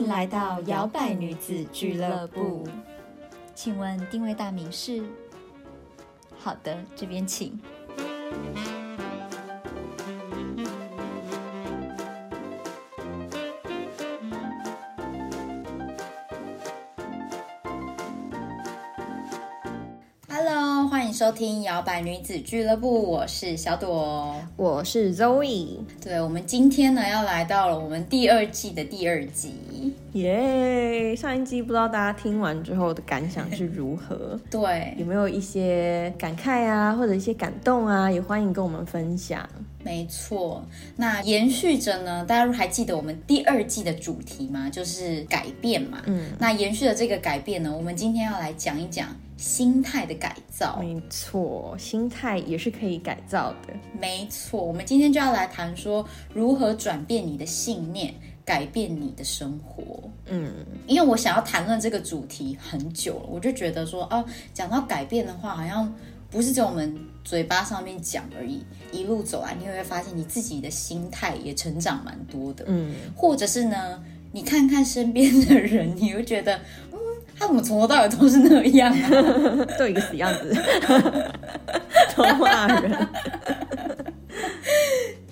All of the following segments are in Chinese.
迎来到摇摆女子俱乐部。请问定位大名是？好的，这边请。Hello，欢迎收听摇摆女子俱乐部，我是小朵。我是 Zoe，对，我们今天呢要来到了我们第二季的第二集。耶！上一集不知道大家听完之后的感想是如何？对，有没有一些感慨啊，或者一些感动啊？也欢迎跟我们分享。没错，那延续着呢，大家还记得我们第二季的主题吗？就是改变嘛。嗯，那延续的这个改变呢，我们今天要来讲一讲心态的改造。没错，心态也是可以改造的。没错，我们今天就要来谈说如何转变你的信念，改变你的生活。嗯，因为我想要谈论这个主题很久了，我就觉得说，哦，讲到改变的话，好像。不是在我们嘴巴上面讲而已，一路走来，你会发现你自己的心态也成长蛮多的。嗯，或者是呢，你看看身边的人，你会觉得，嗯，他怎么从头到尾都是那样啊，都一个死样子，都骂人。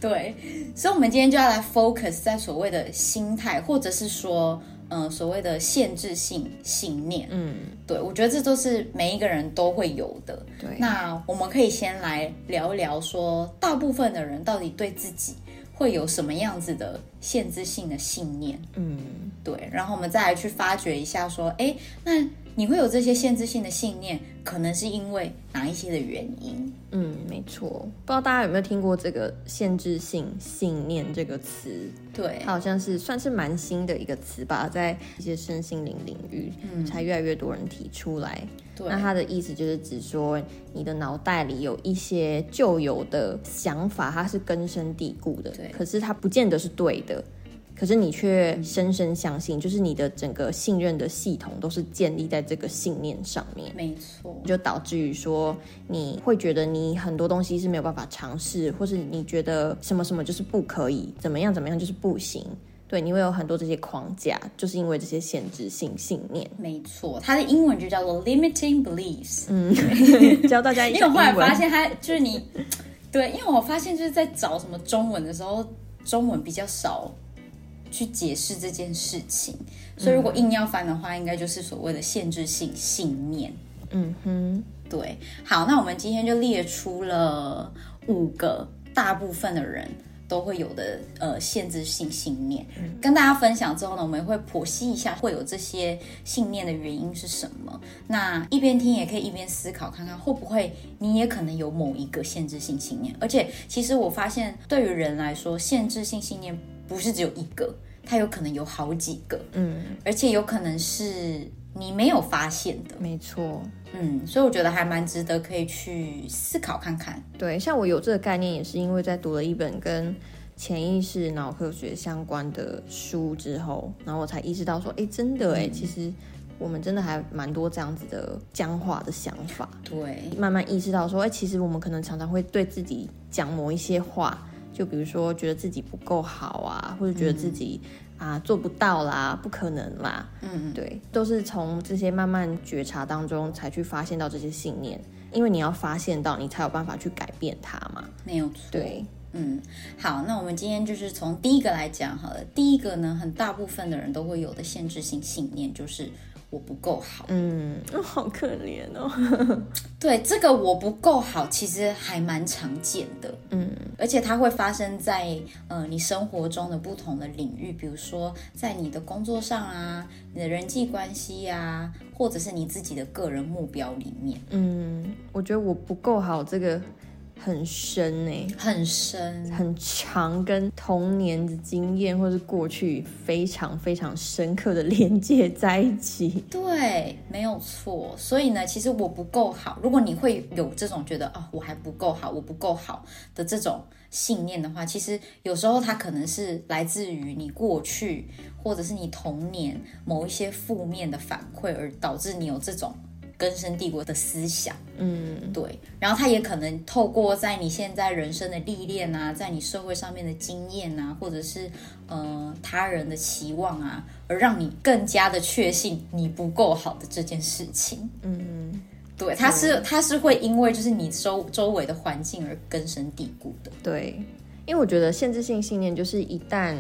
对，所以，我们今天就要来 focus 在所谓的心态，或者是说。嗯，所谓的限制性信念，嗯，对我觉得这都是每一个人都会有的。对，那我们可以先来聊一聊，说大部分的人到底对自己会有什么样子的限制性的信念？嗯，对，然后我们再来去发掘一下，说，哎，那。你会有这些限制性的信念，可能是因为哪一些的原因？嗯，没错。不知道大家有没有听过这个“限制性信念”这个词？对，它好像是算是蛮新的一个词吧，在一些身心灵领域，嗯，才越来越多人提出来。对，那它的意思就是指说，你的脑袋里有一些旧有的想法，它是根深蒂固的，对，可是它不见得是对的。可是你却深深相信，就是你的整个信任的系统都是建立在这个信念上面。没错，就导致于说你会觉得你很多东西是没有办法尝试，或是你觉得什么什么就是不可以，怎么样怎么样就是不行。对，你会有很多这些框架，就是因为这些限制性信念。没错，它的英文就叫做 limiting beliefs。嗯，教大家。因为我后来发现，它就是你对，因为我发现就是在找什么中文的时候，中文比较少。去解释这件事情，所以如果硬要翻的话，应该就是所谓的限制性信念。嗯哼，对。好，那我们今天就列出了五个大部分的人都会有的呃限制性信念，跟大家分享之后呢，我们会剖析一下会有这些信念的原因是什么。那一边听也可以一边思考，看看会不会你也可能有某一个限制性信念。而且，其实我发现对于人来说，限制性信念。不是只有一个，它有可能有好几个，嗯，而且有可能是你没有发现的，没错，嗯，所以我觉得还蛮值得可以去思考看看。对，像我有这个概念，也是因为在读了一本跟潜意识脑科学相关的书之后，然后我才意识到说，哎，真的，哎，其实我们真的还蛮多这样子的僵化的想法。对，慢慢意识到说，哎，其实我们可能常常会对自己讲某一些话。就比如说，觉得自己不够好啊，或者觉得自己啊做不到啦，不可能啦，嗯，对，都是从这些慢慢觉察当中才去发现到这些信念，因为你要发现到，你才有办法去改变它嘛，没有错，对，嗯，好，那我们今天就是从第一个来讲好了，第一个呢，很大部分的人都会有的限制性信念就是。我不够好，嗯，好可怜哦。对，这个我不够好，其实还蛮常见的，嗯，而且它会发生在呃你生活中的不同的领域，比如说在你的工作上啊，你的人际关系呀，或者是你自己的个人目标里面。嗯，我觉得我不够好这个。很深呢，很深，很长，跟童年的经验或是过去非常非常深刻的连接在一起。对，没有错。所以呢，其实我不够好。如果你会有这种觉得啊，我还不够好，我不够好的这种信念的话，其实有时候它可能是来自于你过去或者是你童年某一些负面的反馈，而导致你有这种。根深蒂固的思想。嗯，对。然后他也可能透过在你现在人生的历练啊，在你社会上面的经验啊，或者是呃他人的期望啊，而让你更加的确信你不够好的这件事情。嗯，对，他是他是会因为就是你周周围的环境而根深蒂固的。对，因为我觉得限制性信念就是一旦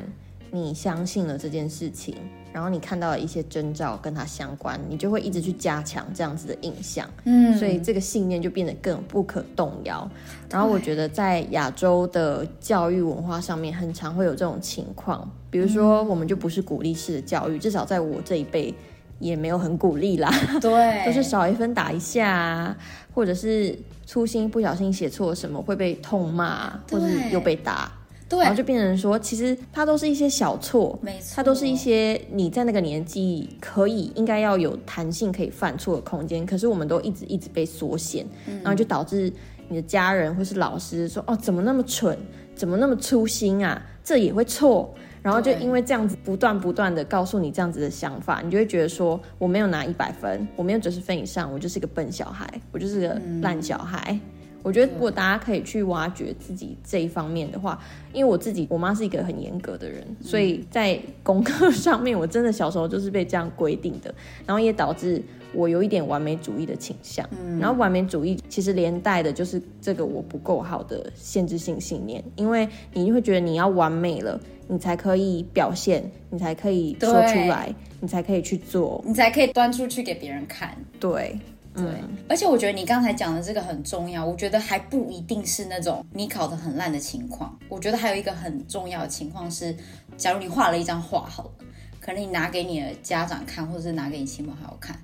你相信了这件事情。然后你看到了一些征兆跟它相关，你就会一直去加强这样子的印象，嗯，所以这个信念就变得更不可动摇。然后我觉得在亚洲的教育文化上面，很常会有这种情况，比如说我们就不是鼓励式的教育，至少在我这一辈也没有很鼓励啦，对，都是少一分打一下，或者是粗心不小心写错什么会被痛骂，或者又被打。对，然后就变成说，其实它都是一些小错，没错，它都是一些你在那个年纪可以应该要有弹性可以犯错的空间，可是我们都一直一直被缩限，然后就导致你的家人或是老师说，哦，怎么那么蠢，怎么那么粗心啊，这也会错，然后就因为这样子不断不断的告诉你这样子的想法，你就会觉得说，我没有拿一百分，我没有九十分以上，我就是个笨小孩，我就是个烂小孩。我觉得如果大家可以去挖掘自己这一方面的话，因为我自己我妈是一个很严格的人，所以在功课 上面我真的小时候就是被这样规定的，然后也导致我有一点完美主义的倾向。然后完美主义其实连带的就是这个我不够好的限制性信念，因为你会觉得你要完美了，你才可以表现，你才可以说出来，你才可以去做，你才可以端出去给别人看。对。对，而且我觉得你刚才讲的这个很重要。我觉得还不一定是那种你考得很烂的情况。我觉得还有一个很重要的情况是，假如你画了一张画好了，可能你拿给你的家长看，或者是拿给你亲朋好友看，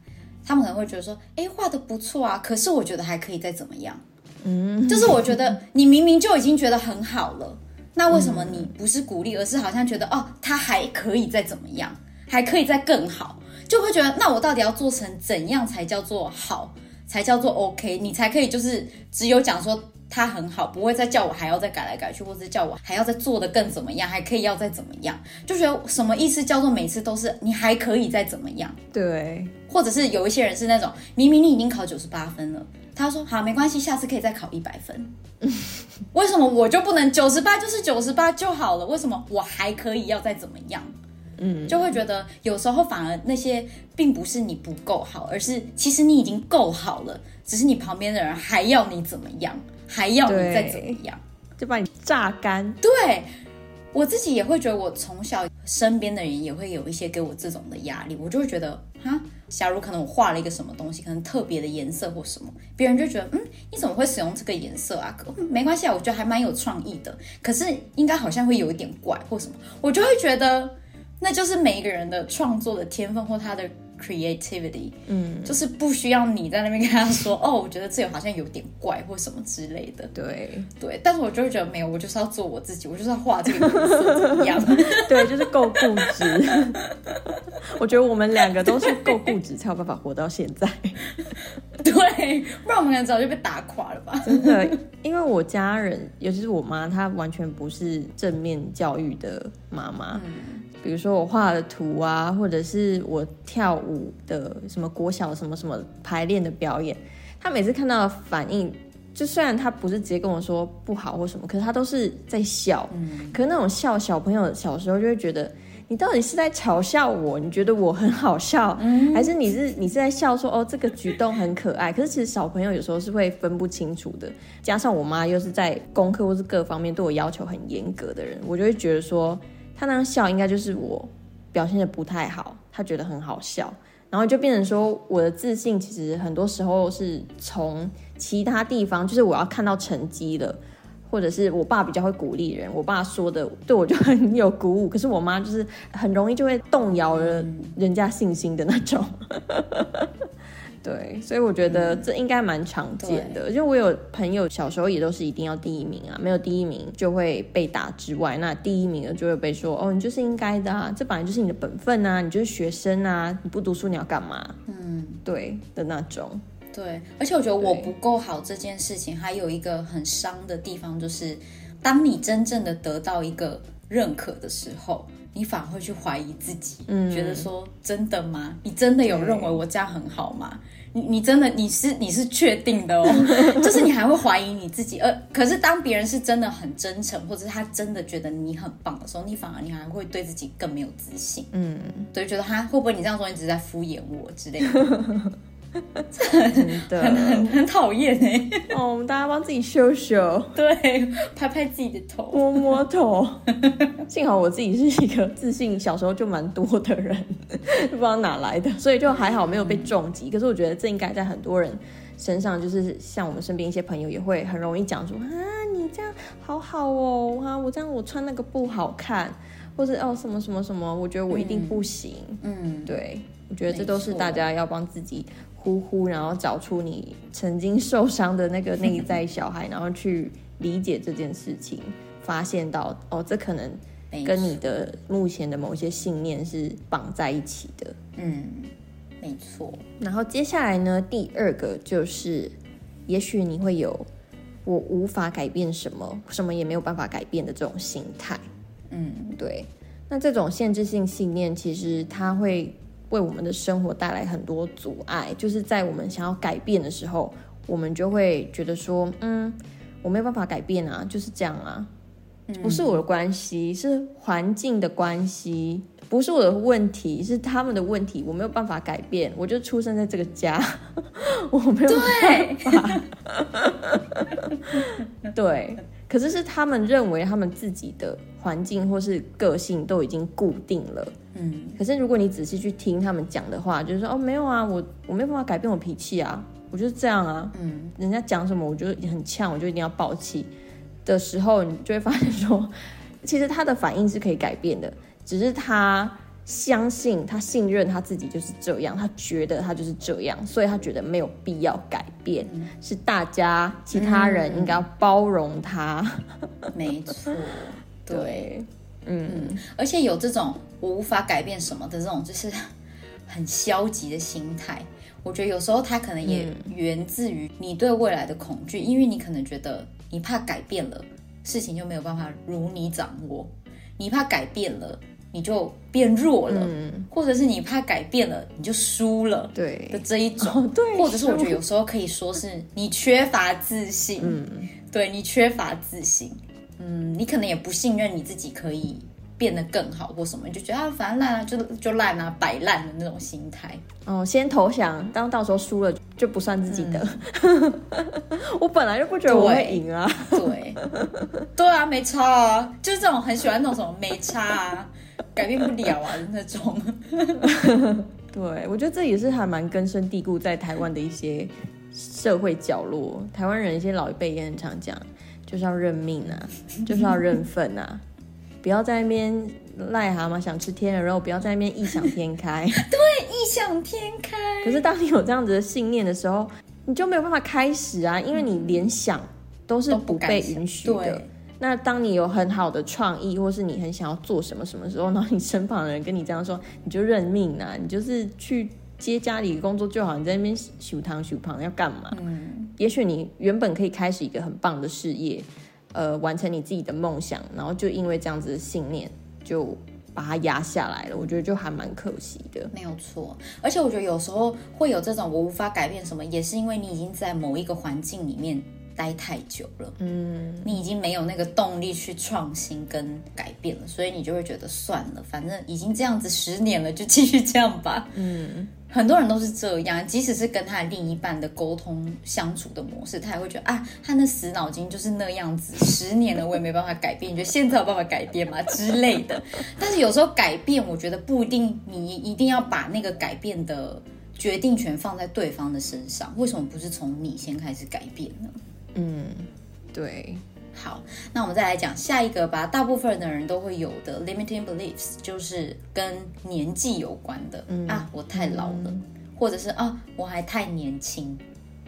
他们可能会觉得说：“哎，画的不错啊。”可是我觉得还可以再怎么样。嗯，就是我觉得你明明就已经觉得很好了，那为什么你不是鼓励，而是好像觉得哦，他还可以再怎么样，还可以再更好？就会觉得，那我到底要做成怎样才叫做好，才叫做 OK？你才可以就是只有讲说他很好，不会再叫我还要再改来改去，或者叫我还要再做的更怎么样，还可以要再怎么样？就觉得什么意思？叫做每次都是你还可以再怎么样？对，或者是有一些人是那种明明你已经考九十八分了，他说好没关系，下次可以再考一百分。为什么我就不能九十八就是九十八就好了？为什么我还可以要再怎么样？嗯，就会觉得有时候反而那些并不是你不够好，而是其实你已经够好了，只是你旁边的人还要你怎么样，还要你再怎么样，就把你榨干。对我自己也会觉得，我从小身边的人也会有一些给我这种的压力，我就会觉得，哈，假如可能我画了一个什么东西，可能特别的颜色或什么，别人就觉得，嗯，你怎么会使用这个颜色啊？没关系啊，我觉得还蛮有创意的，可是应该好像会有一点怪或什么，我就会觉得。那就是每一个人的创作的天分或他的 creativity，嗯，就是不需要你在那边跟他说，哦，我觉得这个好像有点怪或什么之类的。对对，但是我就会觉得没有，我就是要做我自己，我就是要画这个颜色怎么样？对，就是够固执。我觉得我们两个都是够固执，才有办法活到现在。对，不然我们可能早就被打垮了吧？真的，因为我家人，尤其是我妈，她完全不是正面教育的妈妈。比如说我画的图啊，或者是我跳舞的什么国小什么什么排练的表演，他每次看到反应，就虽然他不是直接跟我说不好或什么，可是他都是在笑。嗯，可是那种笑，小朋友小时候就会觉得，你到底是在嘲笑我？你觉得我很好笑，还是你是你是在笑说哦这个举动很可爱？可是其实小朋友有时候是会分不清楚的。加上我妈又是在功课或是各方面对我要求很严格的人，我就会觉得说。他那样笑，应该就是我表现的不太好，他觉得很好笑，然后就变成说我的自信其实很多时候是从其他地方，就是我要看到成绩了，或者是我爸比较会鼓励人，我爸说的对我就很有鼓舞，可是我妈就是很容易就会动摇了人家信心的那种。对，所以我觉得这应该蛮常见的。就我有朋友小时候也都是一定要第一名啊，没有第一名就会被打之外，那第一名的就会被说哦，你就是应该的啊，这本来就是你的本分啊，你就是学生啊，你不读书你要干嘛？嗯，对的那种。对，而且我觉得我不够好这件事情，还有一个很伤的地方，就是当你真正的得到一个认可的时候。你反而会去怀疑自己，嗯。觉得说真的吗？你真的有认为我这样很好吗？你你真的你是你是确定的哦，就是你还会怀疑你自己，呃，可是当别人是真的很真诚，或者是他真的觉得你很棒的时候，你反而你还会对自己更没有自信，嗯，对，觉得他会不会你这样说，你只是在敷衍我之类的，真的。很很很讨厌哎，哦，我们大家帮自己修修。对，拍拍自己的头，摸摸头，幸好我自己是一个自信小时候就蛮多的人，不知道哪来的，所以就还好没有被重击。可是我觉得这应该在很多人身上，就是像我们身边一些朋友也会很容易讲说啊，你这样好好哦，啊，我这样我穿那个不好看，或者哦什么什么什么，我觉得我一定不行。嗯，对，我觉得这都是大家要帮自己呼呼，然后找出你曾经受伤的那个内在小孩，然后去理解这件事情，发现到哦，这可能跟你的目前的某一些信念是绑在一起的。嗯，没错，然后接下来呢，第二个就是，也许你会有我无法改变什么，什么也没有办法改变的这种心态。嗯，对，那这种限制性信念，其实它会为我们的生活带来很多阻碍。就是在我们想要改变的时候，我们就会觉得说，嗯，我没有办法改变啊，就是这样啊，不是我的关系，是环境的关系，不是我的问题，是他们的问题，我没有办法改变，我就出生在这个家，我没有办法。对，可是是他们认为他们自己的环境或是个性都已经固定了。嗯，可是如果你仔细去听他们讲的话，就是说哦，没有啊，我我没有办法改变我脾气啊，我就是这样啊。嗯，人家讲什么，我就很呛，我就一定要爆气的时候，你就会发现说，其实他的反应是可以改变的，只是他相信他信任他自己就是这样，他觉得他就是这样，所以他觉得没有必要改变，是大家其他人应该要包容他。没错，对，嗯，而且有这种我无法改变什么的这种，就是很消极的心态。我觉得有时候他可能也源自于你对未来的恐惧，因为你可能觉得你怕改变了，事情就没有办法如你掌握；你怕改变了，你就变弱了，或者是你怕改变了，你就输了。对。的对，这一种，哦对或者是我觉得有时候可以说是你缺乏自信，嗯，对你缺乏自信，嗯，你可能也不信任你自己可以变得更好或什么，你就觉得啊，反正烂啊，就就烂啊，摆烂的那种心态，哦，先投降，当到时候输了就不算自己的。嗯。我本来就不觉得我会赢啊。对，对啊，没差啊，就是这种很喜欢那种什么没差啊，改变不了啊的那种，对，我觉得这也是还蛮根深蒂固在台湾的一些社会角落。台湾人一些老一辈也很常讲，就是要认命啊，就是要认份啊，不要在那边癞蛤蟆想吃天鹅肉，不要在那边异想天开。对异想天开。可是当你有这样子的信念的时候，你就没有办法开始啊，因为你连想都是不被允许的对。那当你有很好的创意，或是你很想要做什么什么时候，然后你身旁的人跟你这样说，你就认命啊，你就是去接家里的工作就好，你在那边修汤修胖要干嘛？嗯，也许你原本可以开始一个很棒的事业，呃，完成你自己的梦想，然后就因为这样子的信念，就把它压下来了。我觉得就还蛮可惜的。没有错，而且我觉得有时候会有这种我无法改变什么，也是因为你已经在某一个环境里面待太久了，嗯，你已经没有那个动力去创新跟改变了，所以你就会觉得算了，反正已经这样子十年了，就继续这样吧。嗯，很多人都是这样，即使是跟他另一半的沟通相处的模式，他也会觉得啊，他那死脑筋就是那样子，十年了我也没办法改变，你觉得现在有办法改变吗之类的？但是有时候改变，我觉得不一定，你一定要把那个改变的决定权放在对方的身上，为什么不是从你先开始改变呢？嗯，对，好，那我们再来讲下一个吧。大部分的人都会有的 limiting beliefs，就是跟年纪有关的、啊，我太老了，或者是啊，我还太年轻，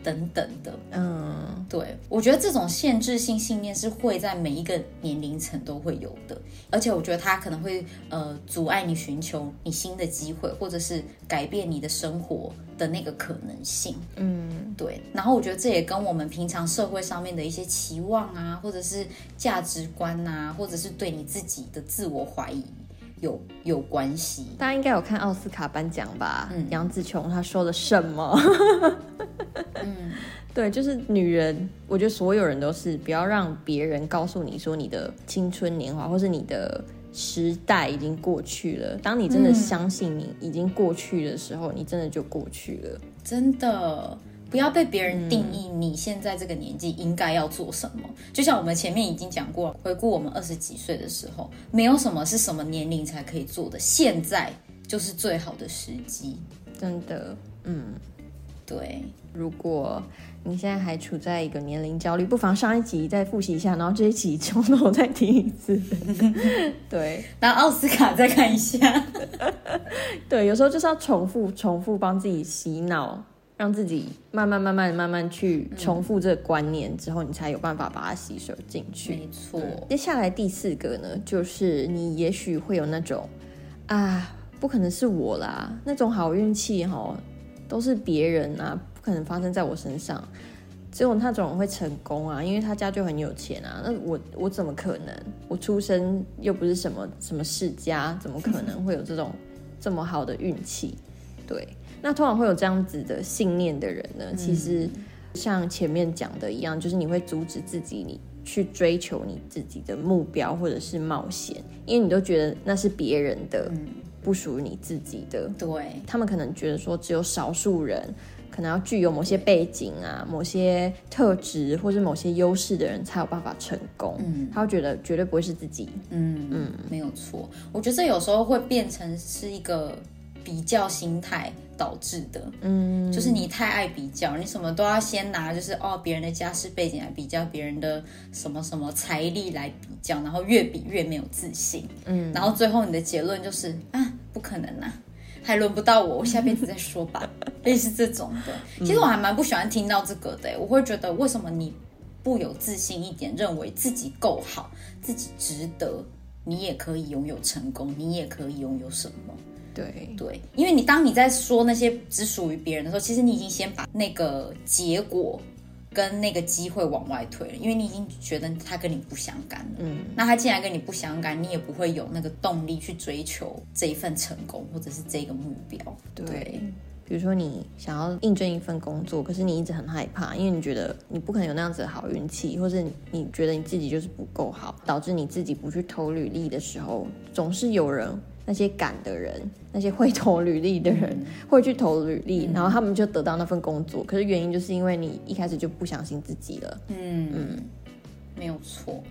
等等的。嗯，对，我觉得这种限制性信念是会在每一个年龄层都会有的，而且我觉得它可能会呃阻碍你寻求你新的机会，或者是改变你的生活的那个可能性。嗯，对，然后我觉得这也跟我们平常社会上面的一些期望啊，或者是价值观啊，或者是对你自己的自我怀疑有有关系。大家应该有看奥斯卡颁奖吧？嗯杨紫琼她说了什么？嗯，对，就是女人，我觉得所有人都是不要让别人告诉你说你的青春年华或是你的时代已经过去了。当你真的相信你已经过去的时候，你真的就过去了，真的。不要被别人定义，你现在这个年纪应该要做什么？就像我们前面已经讲过，回顾我们二十几岁的时候，没有什么是什么年龄才可以做的，现在就是最好的时机。真的，嗯，对。如果你现在还处在一个年龄焦虑，不妨上一集再复习一下，然后这一集从头再听一次。对，拿奥斯卡再看一下。对，有时候就是要重复、重复帮自己洗脑。让自己慢慢、慢慢、慢慢去重复这个观念之后，你才有办法把它吸收进去。没错。接下来第四个呢，就是你也许会有那种啊，不可能是我啦，那种好运气哈，都是别人啊，不可能发生在我身上。只有那种会成功啊，因为他家就很有钱啊。那我我怎么可能？我出生又不是什么什么世家，怎么可能会有这种这么好的运气？对。那通常会有这样子的信念的人呢，其实像前面讲的一样，就是你会阻止自己，你去追求你自己的目标或者是冒险，因为你都觉得那是别人的，不属于你自己的。对，他们可能觉得说，只有少数人可能要具有某些背景啊、某些特质或者某些优势的人才有办法成功。嗯，他会觉得绝对不会是自己。嗯嗯，没有错。我觉得这有时候会变成是一个比较心态。导致的，嗯，就是你太爱比较，你什么都要先拿，就是哦别人的家世背景来比较，别人的什么什么财力来比较，然后越比越没有自信，嗯，然后最后你的结论就是啊不可能啊，还轮不到我，我下辈子再说吧，类似这种的。其实我还蛮不喜欢听到这个的，我会觉得为什么你不有自信一点，认为自己够好，自己值得，你也可以拥有成功，你也可以拥有什么。对对，因为你当你在说那些只属于别人的时候，其实你已经先把那个结果跟那个机会往外推了，因为你已经觉得他跟你不相干了。嗯，那他既然跟你不相干，你也不会有那个动力去追求这一份成功或者是这个目标。对，比如说你想要应征一份工作，可是你一直很害怕，因为你觉得你不可能有那样子的好运气，或者你觉得你自己就是不够好，导致你自己不去投履历的时候，总是有人。那些敢的人，那些会投履历的人，会去投履历，然后他们就得到那份工作。可是原因就是因为你一开始就不相信自己了。嗯嗯，没有错。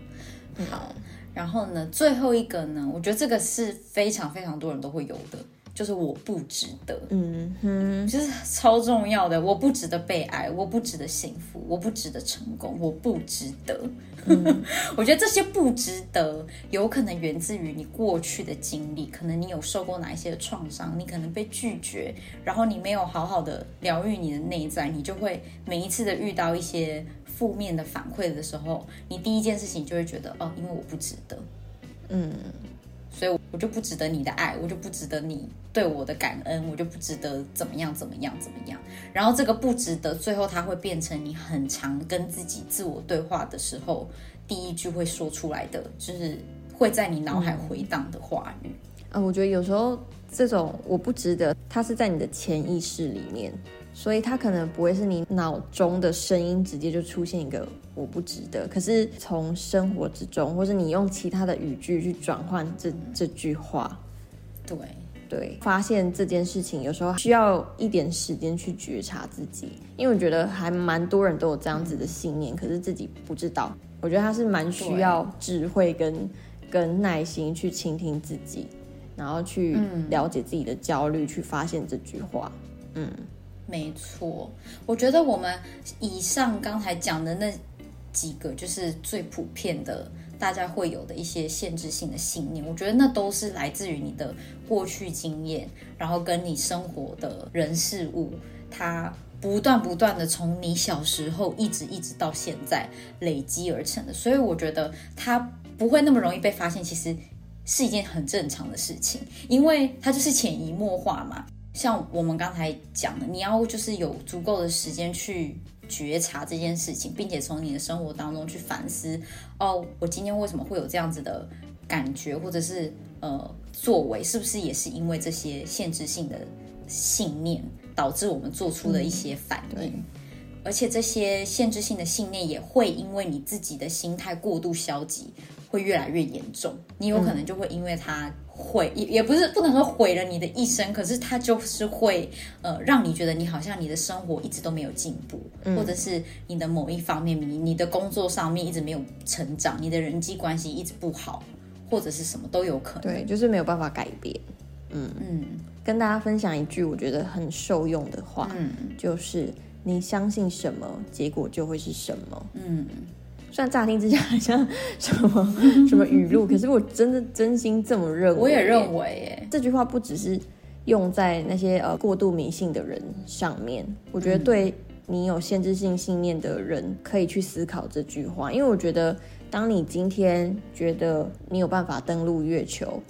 好，然后呢，最后一个呢，我觉得这个是非常非常多人都会有的。就是我不值得，嗯哼，就是超重要的。我不值得被爱，我不值得幸福，我不值得成功，我不值得。我觉得这些不值得，有可能源自于你过去的经历，可能你有受过哪一些创伤，你可能被拒绝，然后你没有好好的疗愈你的内在，你就会每一次的遇到一些负面的反馈的时候，你第一件事情就会觉得，哦，因为我不值得，嗯。我就不值得你的爱，我就不值得你对我的感恩，我就不值得怎么样怎么样怎么样。然后这个不值得，最后它会变成你很常跟自己自我对话的时候，第一句会说出来的，就是会在你脑海回荡的话语。啊，我觉得有时候这种我不值得，它是在你的潜意识里面。所以它可能不会是你脑中的声音直接就出现一个我不值得，可是从生活之中，或者你用其他的语句去转换这这句话，对对，发现这件事情有时候需要一点时间去觉察自己，因为我觉得还蛮多人都有这样子的信念，可是自己不知道。我觉得他是蛮需要智慧跟跟耐心去倾听自己，然后去了解自己的焦虑，去发现这句话，嗯。没错，我觉得我们以上刚才讲的那几个，就是最普遍的，大家会有的一些限制性的信念。我觉得那都是来自于你的过去经验，然后跟你生活的人事物，它不断不断的从你小时候一直一直到现在累积而成的。所以我觉得它不会那么容易被发现，其实是一件很正常的事情，因为它就是潜移默化嘛。像我们刚才讲的，你要就是有足够的时间去觉察这件事情，并且从你的生活当中去反思。哦，我今天为什么会有这样子的感觉，或者是呃作为，是不是也是因为这些限制性的信念导致我们做出的一些反应？而且这些限制性的信念也会因为你自己的心态过度消极，会越来越严重。你有可能就会因为它毁，也也不是不能说毁了你的一生，可是它就是会呃让你觉得你好像你的生活一直都没有进步，或者是你的某一方面，你你的工作上面一直没有成长，你的人际关系一直不好，或者是什么都有可能。对，就是没有办法改变。嗯嗯，跟大家分享一句我觉得很受用的话，嗯，就是。你相信什么，结果就会是什么。嗯，虽然乍听之下好像什么 什么语录，可是我真的真心这么认为。我也认为，这句话不只是用在那些呃过度迷信的人上面，我觉得对你有限制性信念的人可以去思考这句话，因为我觉得当你今天觉得你有办法登陆月球。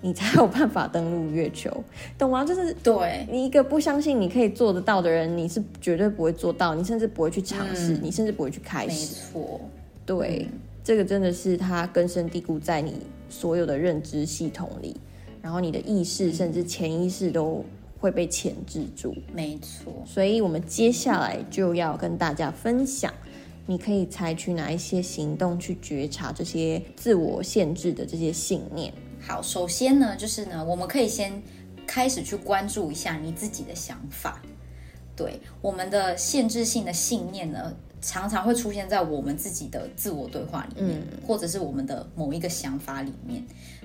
你才有办法登陆月球，懂吗？就是对你一个不相信你可以做得到的人，你是绝对不会做到，你甚至不会去尝试，你甚至不会去开始。没错，对，这个真的是它根深蒂固在你所有的认知系统里，然后你的意识甚至潜意识都会被钳制住。没错，所以我们接下来就要跟大家分享，你可以采取哪一些行动去觉察这些自我限制的这些信念。好，首先呢，就是呢，我们可以先开始去关注一下你自己的想法。对，我们的限制性的信念呢，常常会出现在我们自己的自我对话里面，或者是我们的某一个想法里面。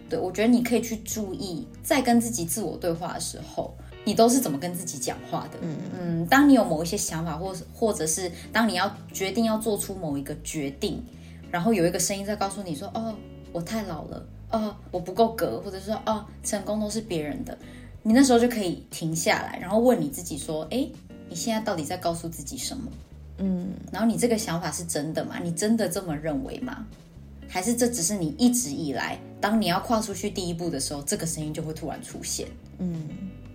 对我觉得你可以去注意，在跟自己自我对话的时候，你都是怎么跟自己讲话的。嗯嗯，当你有某一些想法，或或者是当你要决定要做出某一个决定，然后有一个声音在告诉你说：“哦，我太老了。”哦，我不够格，或者说哦，成功都是别人的，你那时候就可以停下来，然后问你自己说，哎，你现在到底在告诉自己什么？嗯，然后你这个想法是真的吗？你真的这么认为吗？还是这只是你一直以来，当你要跨出去第一步的时候，这个声音就会突然出现？嗯，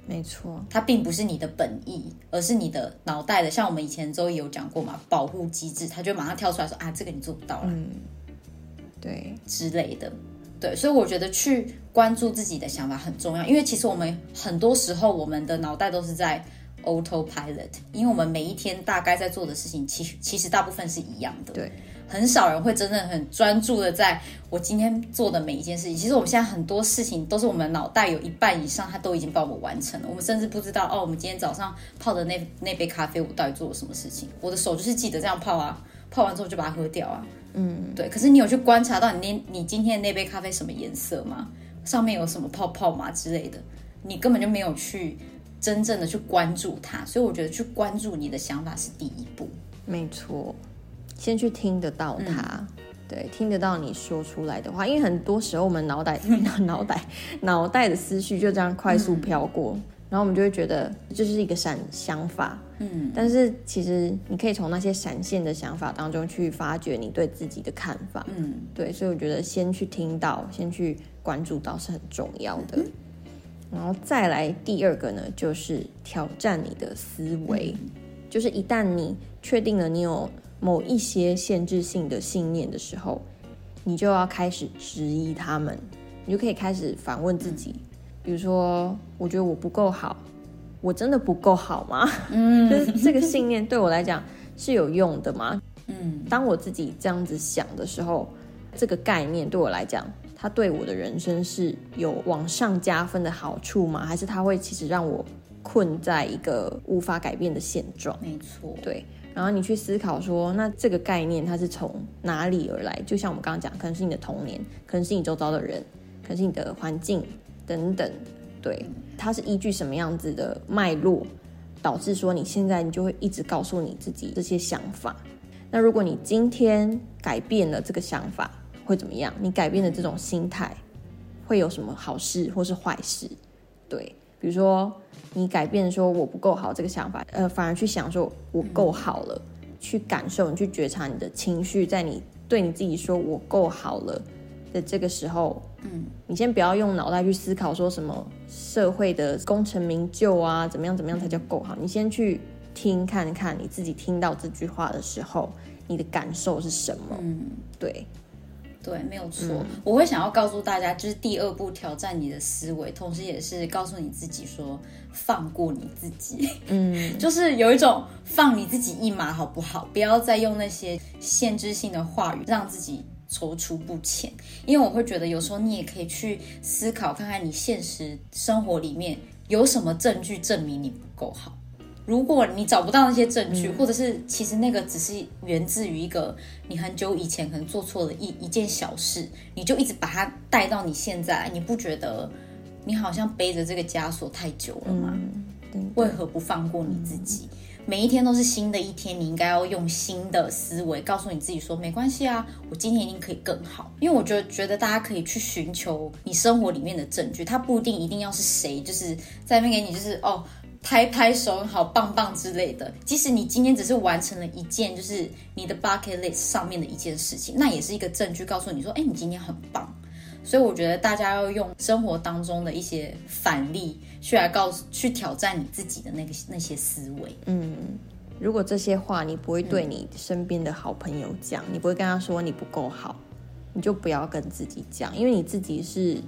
没错，它并不是你的本意，而是你的脑袋的，像我们以前周有讲过嘛，保护机制，它就马上跳出来说啊，这个你做不到了，嗯，对，之类的。对，所以我觉得去关注自己的想法很重要，因为其实我们很多时候我们的脑袋都是在 autopilot，因为我们每一天大概在做的事情，其实其实大部分是一样的。对，很少人会真正很专注的在我今天做的每一件事情。其实我们现在很多事情都是我们脑袋有一半以上，它都已经帮我们完成了。我们甚至不知道哦，我们今天早上泡的那那杯咖啡，我到底做了什么事情？我的手就是记得这样泡啊，泡完之后就把它喝掉啊。嗯，对。可是你有去观察到你那，你今天的那杯咖啡什么颜色吗？上面有什么泡泡吗之类的？你根本就没有去真正的去关注它。所以我觉得去关注你的想法是第一步。没错，先去听得到它，对，听得到你说出来的话。因为很多时候我们脑袋、脑袋、脑袋的思绪就这样快速飘过。然后我们就会觉得这是一个闪想法，嗯，但是其实你可以从那些闪现的想法当中去发掘你对自己的看法，嗯，对，所以我觉得先去听到，先去关注到是很重要的。然后再来第二个呢，就是挑战你的思维，就是一旦你确定了你有某一些限制性的信念的时候，你就要开始质疑他们，你就可以开始反问自己。比如说，我觉得我不够好，我真的不够好吗？嗯，就是这个信念对我来讲是有用的吗？嗯，当我自己这样子想的时候，这个概念对我来讲，它对我的人生是有往上加分的好处吗？还是它会其实让我困在一个无法改变的现状？没错，对。然后你去思考说，那这个概念它是从哪里而来？就像我们刚刚讲，可能是你的童年，可能是你周遭的人，可能是你的环境。等等，对，它是依据什么样子的脉络，导致说你现在你就会一直告诉你自己这些想法。那如果你今天改变了这个想法，会怎么样？你改变的这种心态，会有什么好事或是坏事？对，比如说你改变说我不够好这个想法，呃，反而去想说我够好了，去感受，你去觉察你的情绪，在你对你自己说我够好了。的这个时候，嗯，你先不要用脑袋去思考说什么社会的功成名就啊，怎么样怎么样才叫够好？你先去听看看你自己听到这句话的时候，你的感受是什么？嗯，对。对，没有错。我会想要告诉大家，就是第二步挑战你的思维，同时也是告诉你自己说放过你自己。嗯，就是有一种放你自己一马，好不好？不要再用那些限制性的话语让自己踌躇不前。因为我会觉得，有时候你也可以去思考，看看你现实生活里面有什么证据证明你不够好。如果你找不到那些证据，或者是其实那个只是源自于一个你很久以前可能做错了一一件小事，你就一直把它带到你现在，你不觉得你好像背着这个枷锁太久了吗？为何不放过你自己？每一天都是新的一天，你应该要用新的思维告诉你自己说，没关系啊，我今天一定可以更好。因为我觉得，觉得大家可以去寻求你生活里面的证据，它不一定一定要是谁，就是在那边给你，就是哦。拍拍手，好棒棒之类的。即使你今天只是完成了一件，就是你的 bucket list 上面的一件事情，那也是一个证据，告诉你说，哎，你今天很棒。所以我觉得大家要用生活当中的一些反例，去来告诉、去挑战你自己的那个那些思维。嗯，如果这些话你不会对你身边的好朋友讲，你不会跟他说你不够好，你就不要跟自己讲，因为你自己是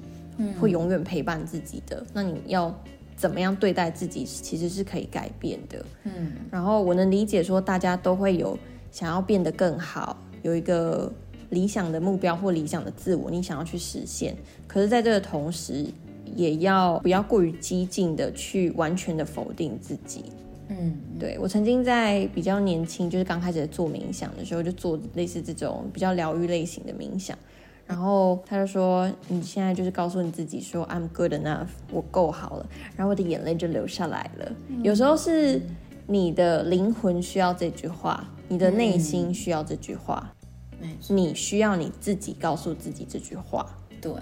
会永远陪伴自己的。那你要。怎么样对待自己，其实是可以改变的。嗯，然后我能理解说，大家都会有想要变得更好，有一个理想的目标或理想的自我，你想要去实现。可是，在这个同时，也要不要过于激进的去完全的否定自己。嗯，对我曾经在比较年轻，就是刚开始做冥想的时候，就做类似这种比较疗愈类型的冥想。然后他就说：“你现在就是告诉你自己说，I'm good enough，我够好了。”然后我的眼泪就流下来了。有时候是你的灵魂需要这句话，你的内心需要这句话，你需要你自己告诉自己这句话。对，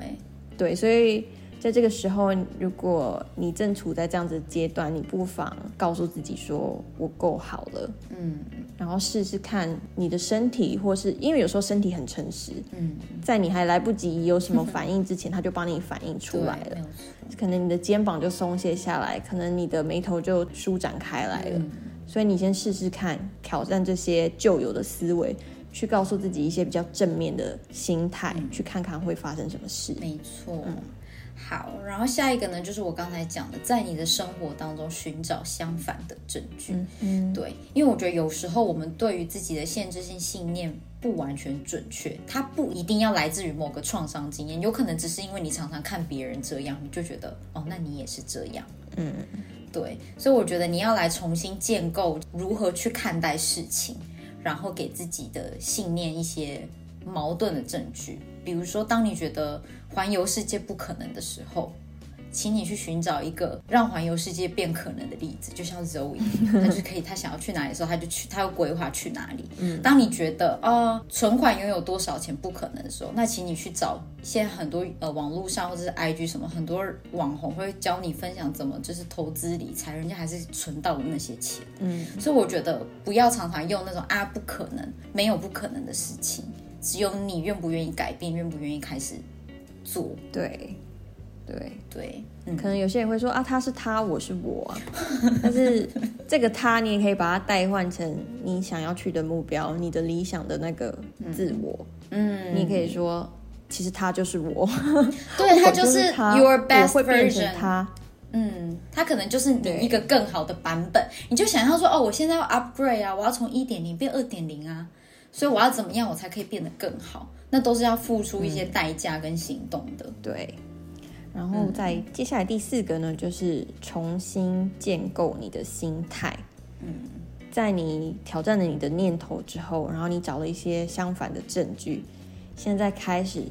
对，所以。在这个时候，如果你正处在这样子阶段，你不妨告诉自己说：“我够好了。”嗯，然后试试看你的身体，或是因为有时候身体很诚实，嗯，在你还来不及有什么反应之前，他就帮你反应出来了。可能你的肩膀就松懈下来，可能你的眉头就舒展开来了。所以你先试试看，挑战这些旧有的思维，去告诉自己一些比较正面的心态，去看看会发生什么事。没错。好，然后下一个呢，就是我刚才讲的，在你的生活当中寻找相反的证据。嗯，对，因为我觉得有时候我们对于自己的限制性信念不完全准确，它不一定要来自于某个创伤经验，有可能只是因为你常常看别人这样，你就觉得哦，那你也是这样。嗯，对，所以我觉得你要来重新建构如何去看待事情，然后给自己的信念一些矛盾的证据。比如说，当你觉得环游世界不可能的时候，请你去寻找一个让环游世界变可能的例子，就像 Zoe，他就可以，他想要去哪里的时候，他就去，他要规划去哪里。嗯，当你觉得啊，存款拥有多少钱不可能的时候，那请你去找现在很多呃网络上或者是 IG 什么很多网红会教你分享怎么就是投资理财，人家还是存到了那些钱。嗯，所以我觉得不要常常用那种啊不可能，没有不可能的事情。只有你愿不愿意改变，愿不愿意开始做？对，对，对。可能有些人会说啊，他是他，我是我。但是这个他，你也可以把它代换成你想要去的目标，你的理想的那个自我。嗯，你可以说，其实他就是我。对他就是 your best version。他，嗯，他可能就是你一个更好的版本。你就想象说，哦，我现在要 upgrade 啊，我要从一点零变二点零啊。所以我要怎么样，我才可以变得更好？那都是要付出一些代价跟行动的。对。然后在接下来第四个呢，就是重新建构你的心态。嗯，在你挑战了你的念头之后，然后你找了一些相反的证据，现在开始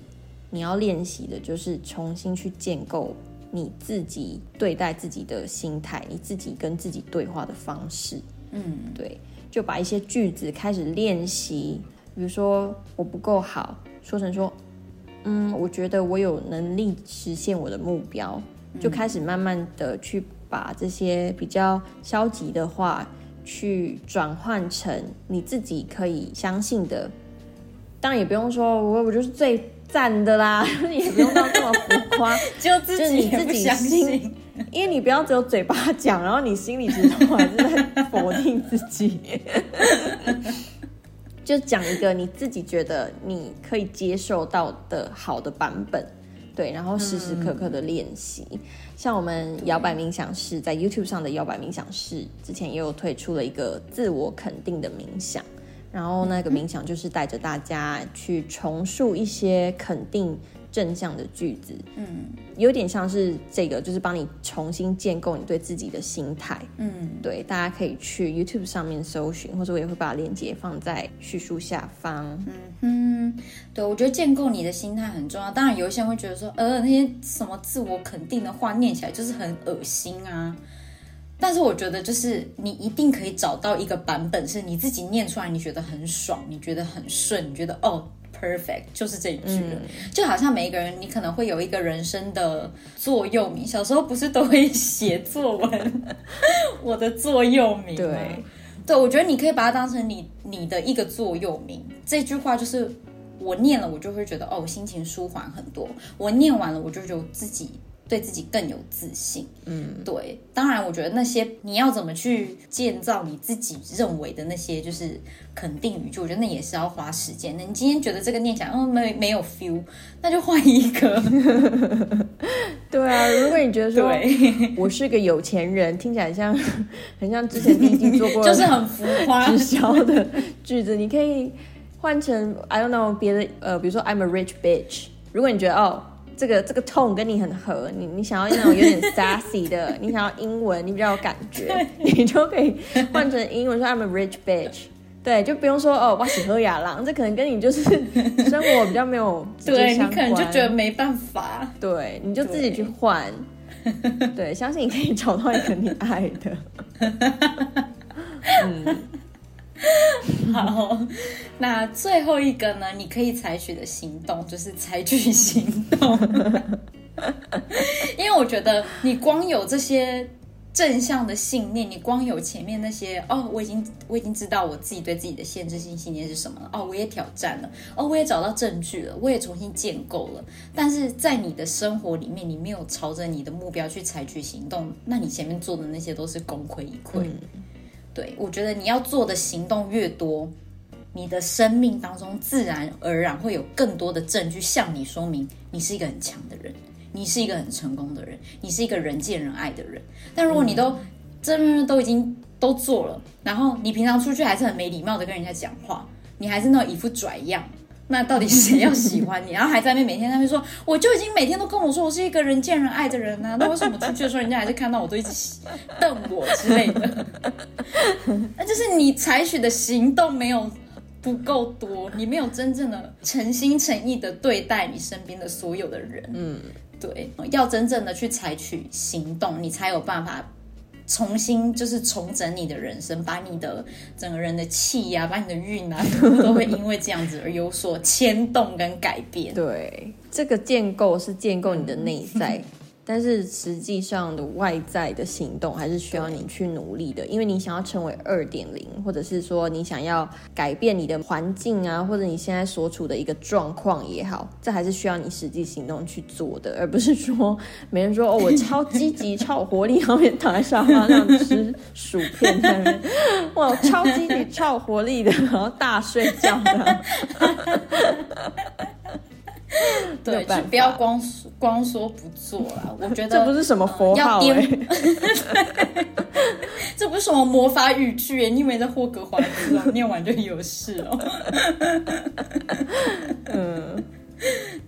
你要练习的就是重新去建构你自己对待自己的心态，你自己跟自己对话的方式。嗯，对。就把一些句子开始练习，比如说我不够好，说成说，嗯，我觉得我有能力实现我的目标，就开始慢慢的去把这些比较消极的话，去转换成你自己可以相信的。当然也不用说我我就是最赞的啦，也不用到这么浮夸，就自己自己相信。因为你不要只有嘴巴讲，然后你心里其实还是在否定自己。就讲一个你自己觉得你可以接受到的好的版本，对，然后时时刻刻的练习。像我们摇摆冥想室在 YouTube 上的摇摆冥想室，之前也有推出了一个自我肯定的冥想，然后那个冥想就是带着大家去重塑一些肯定。正向的句子，嗯，有点像是这个，就是帮你重新建构你对自己的心态，嗯，对，大家可以去 YouTube 上面搜寻，或者我也会把链接放在叙述下方，嗯哼，对，我觉得建构你的心态很重要。当然，有一些人会觉得说，呃，那些什么自我肯定的话念起来就是很恶心啊。但是我觉得，就是你一定可以找到一个版本，是你自己念出来，你觉得很爽，你觉得很顺，你觉得哦。Perfect，就是这一句了。就好像每一个人，你可能会有一个人生的座右铭。小时候不是都会写作文，我的座右铭对，对，我觉得你可以把它当成你你的一个座右铭。这句话就是我念了，我就会觉得哦，心情舒缓很多。我念完了，我就觉得自己。对自己更有自信，嗯，对。当然，我觉得那些你要怎么去建造你自己认为的那些就是肯定语句，我觉得那也是要花时间的。你今天觉得这个念起来，嗯，没没有 feel，那就换一个。对啊，如果你觉得说我是个有钱人，听起来像很像之前第一季做过 就是很浮夸直销的句子，你可以换成 I don't know 别的呃，比如说 I'm a rich bitch。如果你觉得哦。这个这个 tone 跟你很合，你你想要那种有点 sassy 的，你想要英文，你比较有感觉，你就可以换成英文说 I'm a rich bitch，对，就不用说哦我喜喝雅郎，这可能跟你就是 生活比较没有对你可能就觉得没办法，对，你就自己去换，对，相信你可以找到一个你爱的，嗯。好，那最后一个呢？你可以采取的行动就是采取行动，因为我觉得你光有这些正向的信念，你光有前面那些哦，我已经我已经知道我自己对自己的限制性信念是什么了哦，我也挑战了哦，我也找到证据了，我也重新建构了。但是在你的生活里面，你没有朝着你的目标去采取行动，那你前面做的那些都是功亏一篑。对，我觉得你要做的行动越多，你的生命当中自然而然会有更多的证据向你说明你是一个很强的人，你是一个很成功的人，你是一个人见人爱的人。但如果你都真都已经都做了，然后你平常出去还是很没礼貌的跟人家讲话，你还是那一副拽样。那到底谁要喜欢你？然后还在那每天在那说，我就已经每天都跟我说我是一个人见人爱的人呐。那为什么出去的时候人家还是看到我都一直瞪我之类的？那就是你采取的行动没有不够多，你没有真正的诚心诚意的对待你身边的所有的人。嗯，对，要真正的去采取行动，你才有办法。重新就是重整你的人生，把你的整个人的气呀，把你的运啊，都会因为这样子而有所牵动跟改变。对，这个建构是建构你的内在。但是实际上的外在的行动还是需要你去努力的，因为你想要成为二点零，或者是说你想要改变你的环境啊，或者你现在所处的一个状况也好，这还是需要你实际行动去做的，而不是说没人说哦，我超积极、超活力，后面躺在沙发上吃薯片，哇，超积极、超活力的，然后大睡觉的。对，就不要光光说不做啦。我觉得 这不是什么佛号哎，这不是什么魔法语句哎，你以为在霍格华兹啊，念完就有事哦。嗯。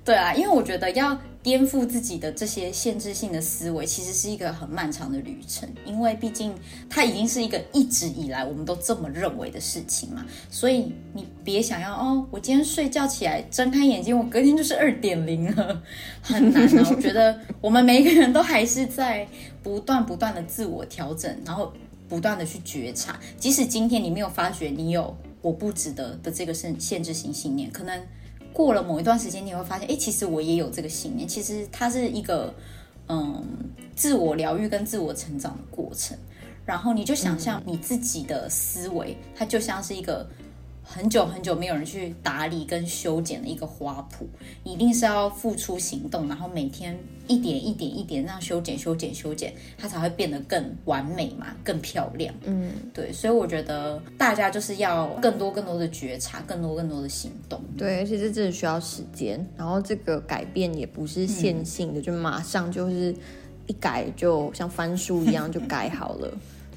对啊，因为我觉得要颠覆自己的这些限制性的思维，其实是一个很漫长的旅程。因为毕竟它已经是一个一直以来我们都这么认为的事情嘛，所以你别想要哦，我今天睡觉起来睁开眼睛，我隔天就是二点零了，很难啊。我觉得我们每一个人都还是在不断不断的自我调整，然后不断的去觉察。即使今天你没有发觉你有我不值得的这个限限制性信念，可能。过了某一段时间，你会发现，哎，其实我也有这个信念。其实它是一个，嗯，自我疗愈跟自我成长的过程。然后你就想象你自己的思维，它就像是一个，很久很久没有人去打理跟修剪的一个花圃，一定是要付出行动，然后每天一点一点一点这样修剪、修剪、修剪，它才会变得更完美嘛，更漂亮。嗯，对，所以我觉得大家就是要更多更多的觉察，更多更多的行动。对，而且这真的需要时间，然后这个改变也不是线性的，就马上就是一改就像翻书一样就改好了。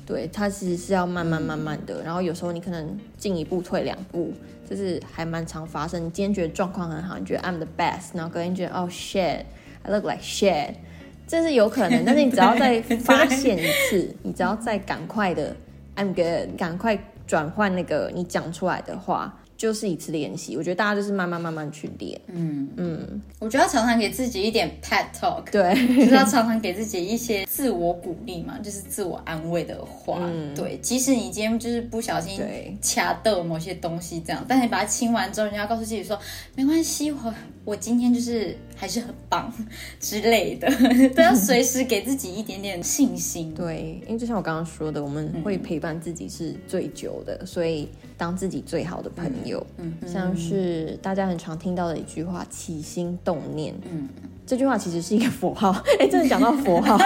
对，它其实是要慢慢慢慢的，然后有时候你可能进一步退两步，就是还蛮常发生。你今天觉得状况很好，你觉得 I'm the best，然后隔天觉得哦 shit，I look like shit，这是有可能。但是你只要再 发现一次，你只要再赶快的 I'm good，赶快转换那个你讲出来的话。就是一次练习，我觉得大家就是慢慢慢慢去练。嗯。嗯，我觉得要常常给自己一点 pet talk，对，就是要常常给自己一些自我鼓励嘛，就是自我安慰的话。对，即使你今天就是不小心掐到某些东西这样，但你把它清完之后，你要告诉自己说没关系，我我今天就是还是很棒 之类的，都要随时给自己一点点信心。对，因为就像我刚刚说的，我们会陪伴自己是最久的，所以当自己最好的朋友。有，嗯，像是大家很常听到的一句话“起心动念”，嗯，这句话其实是一个佛号，哎，真的讲到佛号，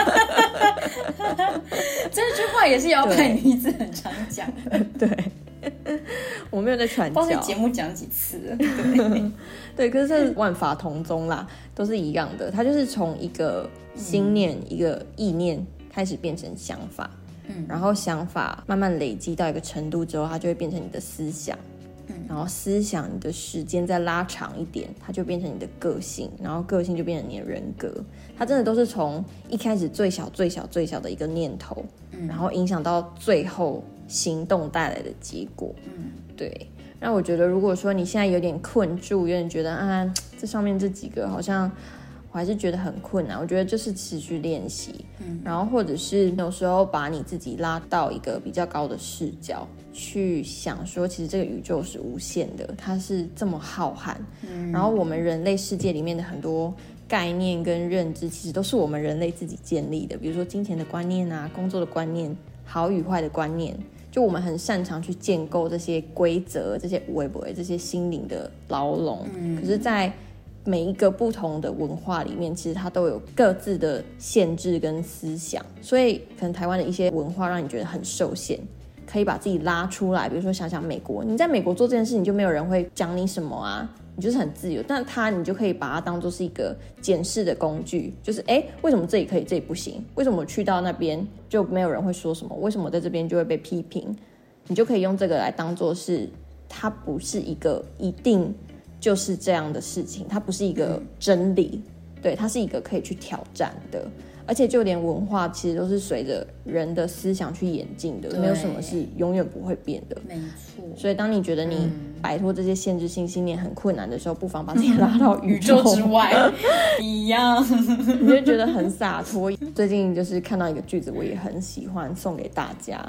这句话也是摇摆女子很常讲，对，我没有在传教，节目讲几次，对，可是万法同宗啦，都是一样的，它就是从一个心念、一个意念开始变成想法，嗯，然后想法慢慢累积到一个程度之后，它就会变成你的思想。然后思想你的时间再拉长一点，它就变成你的个性，然后个性就变成你的人格。它真的都是从一开始最小、最小、最小的一个念头，然后影响到最后行动带来的结果。嗯，对。那我觉得，如果说你现在有点困住，有点觉得啊，这上面这几个好像。我还是觉得很困难，我觉得就是持续练习，嗯，然后或者是有时候把你自己拉到一个比较高的视角去想，说其实这个宇宙是无限的，它是这么浩瀚，嗯，然后我们人类世界里面的很多概念跟认知，其实都是我们人类自己建立的，比如说金钱的观念啊，工作的观念，好与坏的观念，就我们很擅长去建构这些规则，这些微博，这些心灵的牢笼，嗯，可是，在每一个不同的文化里面，其实它都有各自的限制跟思想，所以可能台湾的一些文化让你觉得很受限，可以把自己拉出来。比如说，想想美国，你在美国做这件事情，就没有人会讲你什么啊，就是很自由。但他，你就可以把它当做是一个检视的工具，就是哎，为什么这里可以，这里不行？为什么去到那边就没有人会说什么？为什么在这边就会被批评？你就可以用这个来当做是，它不是一个一定。就是这样的事情，它不是一个真理，对，它是一个可以去挑战的，而且就连文化其实都是随着人的思想去演进的，没有什么是永远不会变的。没错。所以当你觉得你摆脱这些限制性信念很困难的时候，不妨把自己拉到宇 宙之外，一样，你就觉得很洒脱。最近就是看到一个句子，我也很喜欢，送给大家。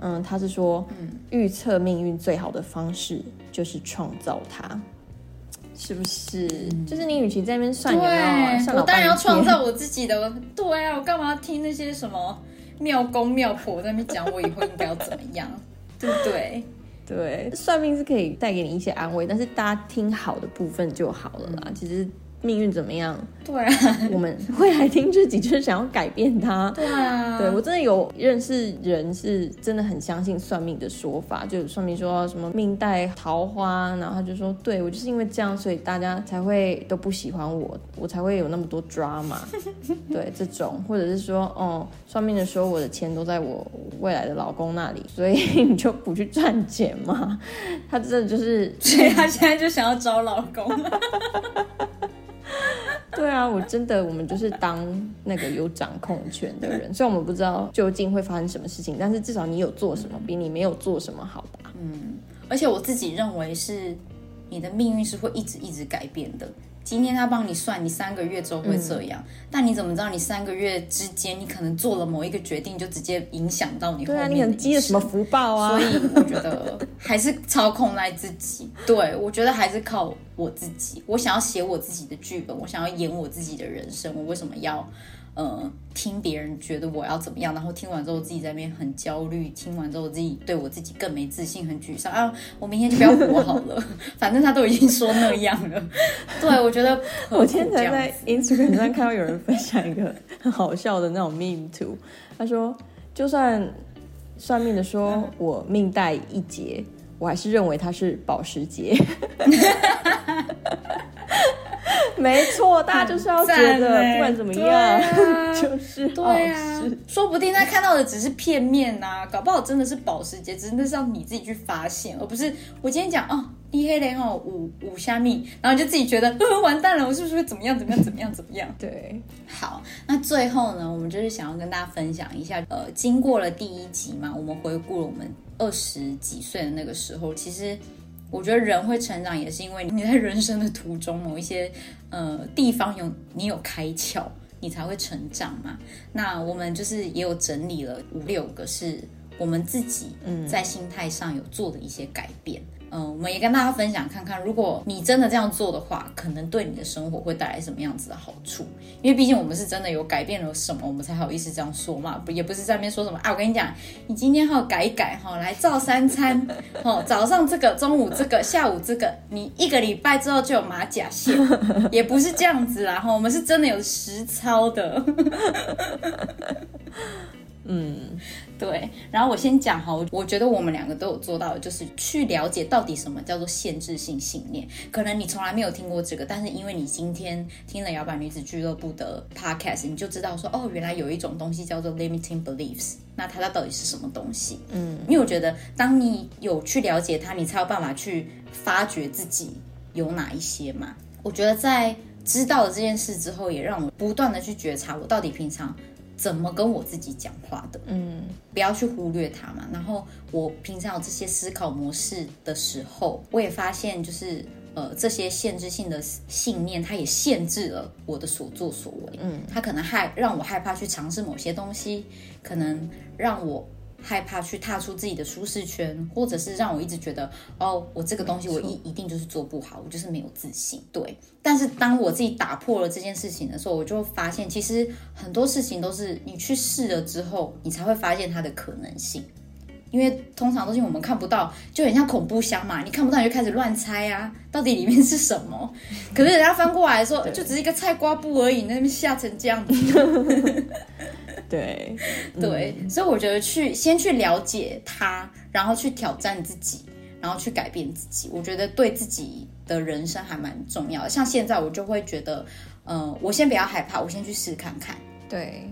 嗯，他是说，预测命运最好的方式就是创造它。是不是？就是你与其在那边算，对，我当然要创造我自己的。对啊，我干嘛要听那些什么庙公庙婆在那边讲我以后应该要怎么样？对不对？对，算命是可以带给你一些安慰，但是大家听好的部分就好了啦。其实。命运怎么样？对啊，我们会来听自己，就是想要改变它。对啊，对我真的有认识人，是真的很相信算命的说法，就算命说什么命带桃花，然后他就说，对我就是因为这样，所以大家才会都不喜欢我，我才会有那么多 drama。对这种，或者是说，哦，算命的说我的钱都在我未来的老公那里，所以 你就不去赚钱嘛？他真的就是，所以他现在就想要找老公。对啊，我真的，我们就是当那个有掌控权的人。虽然我们不知道究竟会发生什么事情，但是至少你有做什么，比你没有做什么好吧？嗯，而且我自己认为是你的命运是会一直一直改变的。今天他帮你算，你三个月之后会这样，但你怎么知道你三个月之间你可能做了某一个决定，就直接影响到你后面？对啊，你很积了什么福报啊？所以我觉得还是操控在自己。对，我觉得还是靠我自己。我想要写我自己的剧本，我想要演我自己的人生。我为什么要呃听别人觉得我要怎么样，然后听完之后自己在那边很焦虑，听完之后自己对我自己更没自信，很沮丧啊！我明天就不要活好了，反正他都已经说那样了。对，我觉得我今天才在 Instagram 上看到有人分享一个很好笑的那种 meme 图，他说就算算命的说我命带一劫。我还是认为他是保时捷，没错，大家就是要觉得不管怎么样，就是对啊，说不定他看到的只是片面呐，搞不好真的是保时捷，只是那是要你自己去发现，而不是我今天讲哦，一黑雷哦，五五虾米，然后就自己觉得 完蛋了，我是不是会怎么样怎么样怎么样怎么样？对，好，那最后呢，我们就是想要跟大家分享一下，呃，经过了第一集嘛，我们回顾了我们。二十几岁的那个时候，其实我觉得人会成长，也是因为你在人生的途中某一些呃地方有你有开窍，你才会成长嘛。那我们就是也有整理了五六个，是我们自己在心态上有做的一些改变。嗯，嗯我们也跟大家分享看看，如果你真的这样做的话，可能对你的生活会带来什么样子的好处？因为毕竟我们是真的有改变了什么，我们才好意思这样说嘛。不，也不是在那边说什么啊。我跟你讲，你今天好改一改哈，来照三餐，哦，早上这个，中午这个，下午这个，你一个礼拜之后就有马甲线，也不是这样子啦。哈，我们是真的有实操的。嗯。对，然后我先讲哈，我觉得我们两个都有做到，就是去了解到底什么叫做限制性信念。可能你从来没有听过这个，但是因为你今天听了摇摆女子俱乐部的 podcast，你就知道说，哦，原来有一种东西叫做 limiting beliefs。那它到底是什么东西？嗯，因为我觉得当你有去了解它，你才有办法去发掘自己有哪一些嘛。我觉得在知道了这件事之后，也让我不断的去觉察我到底平常。怎么跟我自己讲话的？嗯，不要去忽略它嘛。然后我平常有这些思考模式的时候，我也发现，就是呃，这些限制性的信念，它也限制了我的所作所为。嗯，它可能害让我害怕去尝试某些东西，可能让我。害怕去踏出自己的舒适圈，或者是让我一直觉得哦，我这个东西我一一定就是做不好，我就是没有自信。对，但是当我自己打破了这件事情的时候，我就发现其实很多事情都是你去试了之后，你才会发现它的可能性。因为通常东西我们看不到，就很像恐怖箱嘛，你看不到你就开始乱猜啊，到底里面是什么？可是人家翻过来说，就只是一个菜瓜布而已，那边吓成这样子。对对，所以我觉得去先去了解他，然后去挑战自己，然后去改变自己，我觉得对自己的人生还蛮重要的。像现在我就会觉得，嗯，我先不要害怕，我先去试看看。对，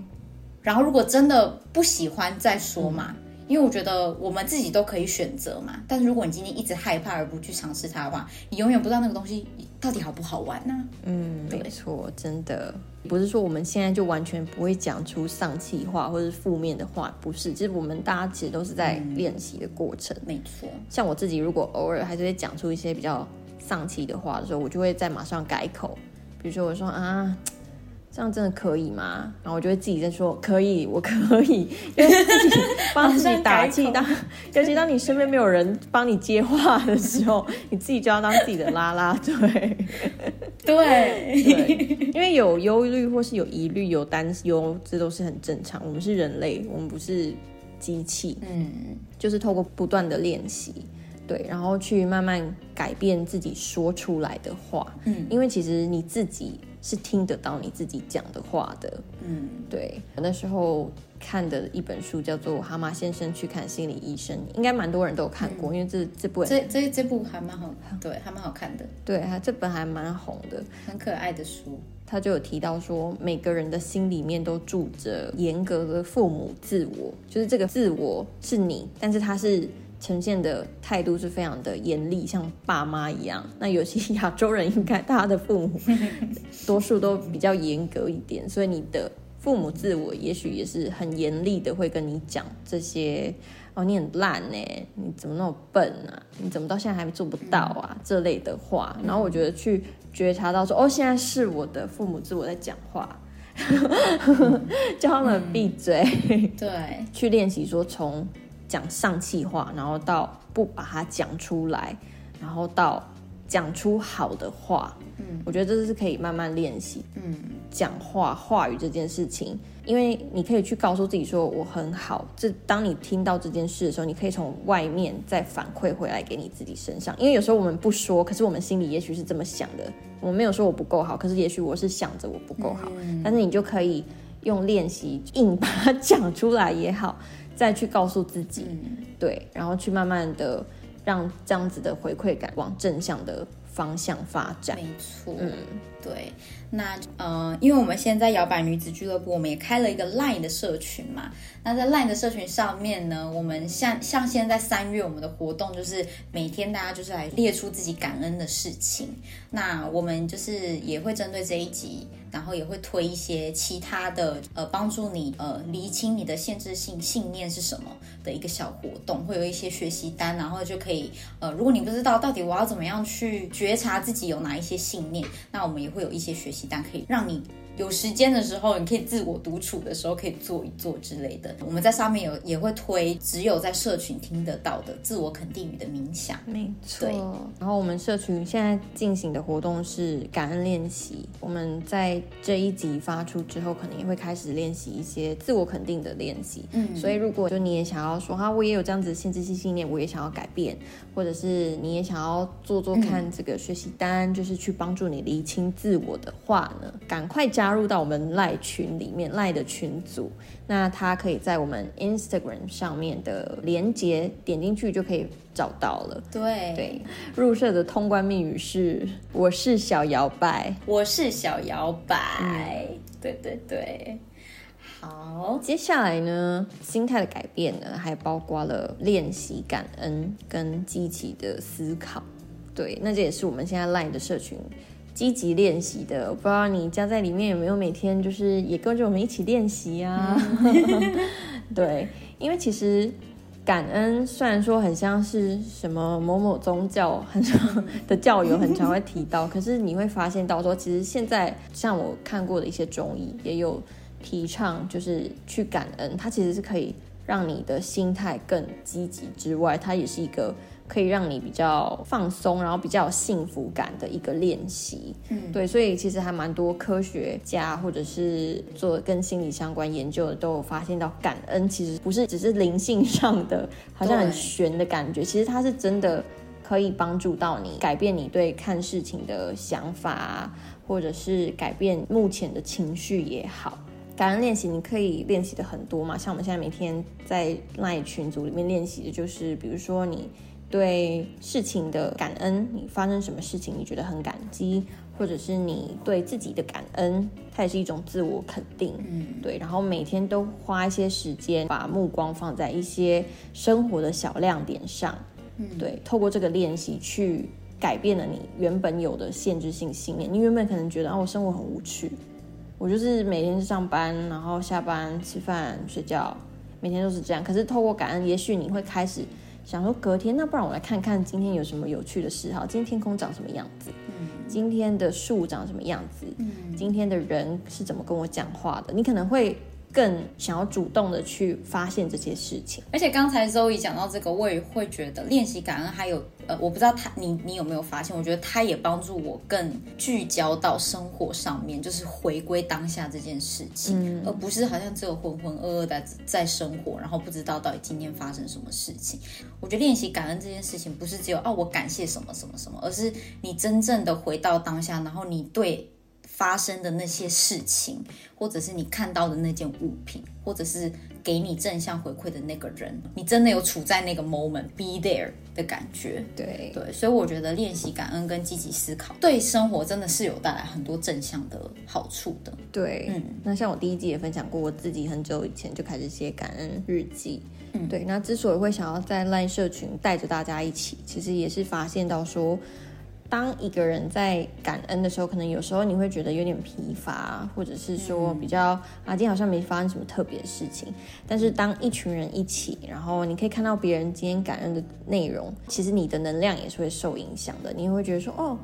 然后如果真的不喜欢再说嘛。因为我觉得我们自己都可以选择嘛，但是如果你今天一直害怕而不去尝试它的话，你永远不知道那个东西到底好不好玩呢？嗯，没错，真的不是说我们现在就完全不会讲出丧气话或者是负面的话，不是，其实我们大家其实都是在练习的过程。没错，像我自己如果偶尔还是会讲出一些比较丧气的话的时候，我就会再马上改口，比如说我说啊。这样真的可以吗？然后我就会自己在说可以，我可以，因为自己帮自己打气。当 尤其当你身边没有人帮你接话的时候，你自己就要当自己的拉拉队。对对，因为有忧虑或是有疑虑、有担忧，这都是很正常。我们是人类，我们不是机器。嗯，就是透过不断的练习，对，然后去慢慢改变自己说出来的话。嗯，因为其实你自己。是听得到你自己讲的话的，嗯，对。那时候看的一本书叫做《蛤蟆先生去看心理医生》，应该蛮多人都有看过，因为这这部这这这部还蛮好，对，还蛮好看的。对，它这本还蛮红的，很可爱的书。他就有提到说，每个人的心里面都住着严格的父母自我，就是这个自我是你，但是他是。呈现的态度是非常的严厉，像爸妈一样。那有些 亚洲人应该他的父母多数都比较严格一点，所以你的父母自我也许也是很严厉的，会跟你讲这些哦，你很烂呢，你怎么那么笨啊？你怎么到现在还做不到啊？这类的话。然后我觉得去觉察到说，哦，现在是我的父母自我在讲话，叫他们闭嘴。对，去练习说从。讲上气话，然后到不把它讲出来，然后到讲出好的话。嗯，我觉得这是可以慢慢练习。嗯，讲话话语这件事情，因为你可以去告诉自己说我很好。这当你听到这件事的时候，你可以从外面再反馈回来给你自己身上。因为有时候我们不说，可是我们心里也许是这么想的。我没有说我不够好，可是也许我是想着我不够好。但是你就可以用练习硬把它讲出来也好，再去告诉自己，对，然后去慢慢的让这样子的回馈感往正向的。方向发展，没错，嗯，对，那呃，因为我们现在摇摆女子俱乐部，我们也开了一个 LINE 的社群嘛。那在 LINE 的社群上面呢，我们像像现在三月，我们的活动就是每天大家就是来列出自己感恩的事情。那我们就是也会针对这一集。然后也会推一些其他的，呃，帮助你呃厘清你的限制性信念是什么的一个小活动，会有一些学习单，然后就可以，呃，如果你不知道到底我要怎么样去觉察自己有哪一些信念，那我们也会有一些学习单可以让你。有时间的时候，你可以自我独处的时候，可以做一做之类的。我们在上面有也会推，只有在社群听得到的自我肯定语的冥想。没错。然后我们社群现在进行的活动是感恩练习。我们在这一集发出之后，可能也会开始练习一些自我肯定的练习。嗯。所以如果就你也想要说哈，我也有这样子限制性信念，我也想要改变，或者是你也想要做做看这个学习单，就是去帮助你厘清自我的话呢，赶快加。入到我们赖群里面，赖的群组，那他可以在我们 Instagram 上面的连接点进去就可以找到了。对对，入社的通关密语是“我是小摇摆”，我是小摇摆。对对对，好，接下来呢，心态的改变呢，还包括了练习感恩跟积极的思考。对，那这也是我们现在赖的社群。积极练习的，我不知道你加在里面有没有每天就是也跟着我们一起练习啊？对，因为其实感恩虽然说很像是什么某某宗教很常的教友很常会提到，可是你会发现到说，其实现在像我看过的一些中医也有提倡，就是去感恩，它其实是可以让你的心态更积极之外，它也是一个。可以让你比较放松，然后比较有幸福感的一个练习。嗯，对，所以其实还蛮多科学家或者是做跟心理相关研究的都有发现到，感恩其实不是只是灵性上的，好像很玄的感觉，其实它是真的可以帮助到你改变你对看事情的想法，或者是改变目前的情绪也好。感恩练习你可以练习的很多嘛，像我们现在每天在那群组里面练习的就是，比如说你。对事情的感恩，你发生什么事情你觉得很感激，或者是你对自己的感恩，它也是一种自我肯定。嗯，对。然后每天都花一些时间，把目光放在一些生活的小亮点上。嗯，对。透过这个练习去改变了你原本有的限制性信念。你原本可能觉得啊，我生活很无趣，我就是每天上班，然后下班吃饭睡觉，每天都是这样。可是透过感恩，也许你会开始。想说隔天，那不然我来看看今天有什么有趣的事哈。今天天空长什么样子？嗯，今天的树长什么样子？嗯，今天的人是怎么跟我讲话的？你可能会。更想要主动的去发现这些事情，而且刚才周怡讲到这个，我也会觉得练习感恩还有呃，我不知道他你你有没有发现？我觉得他也帮助我更聚焦到生活上面，就是回归当下这件事情，而不是好像只有浑浑噩噩的在生活，然后不知道到底今天发生什么事情。我觉得练习感恩这件事情，不是只有哦我感谢什么什么什么，而是你真正的回到当下，然后你对。发生的那些事情，或者是你看到的那件物品，或者是给你正向回馈的那个人，你真的有处在那个 moment，be there 的感觉。对对，所以我觉得练习感恩跟积极思考，对生活真的是有带来很多正向的好处的。对，嗯，那像我第一季也分享过，我自己很久以前就开始写感恩日记。嗯，对，那之所以会想要在 LINE 社群带着大家一起，其实也是发现到说。当一个人在感恩的时候，可能有时候你会觉得有点疲乏，或者是说比较啊，今天好像没发生什么特别的事情。但是当一群人一起，然后你可以看到别人今天感恩的内容，其实你的能量也是会受影响的。你会觉得说，哦，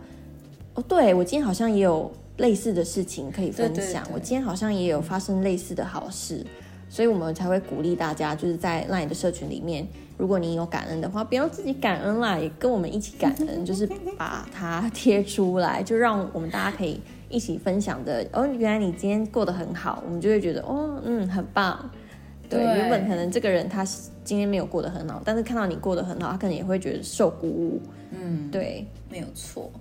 哦，对我今天好像也有类似的事情可以分享，我今天好像也有发生类似的好事。所以我们才会鼓励大家，就是在 LINE 的社群里面，如果你有感恩的话，不要自己感恩啦，也跟我们一起感恩，就是把它贴出来，就让我们大家可以一起分享的。哦，原来你今天过得很好，我们就会觉得哦，嗯，很棒。对，对原本可能这个人他今天没有过得很好，但是看到你过得很好，他可能也会觉得受鼓舞。嗯，对，没有错。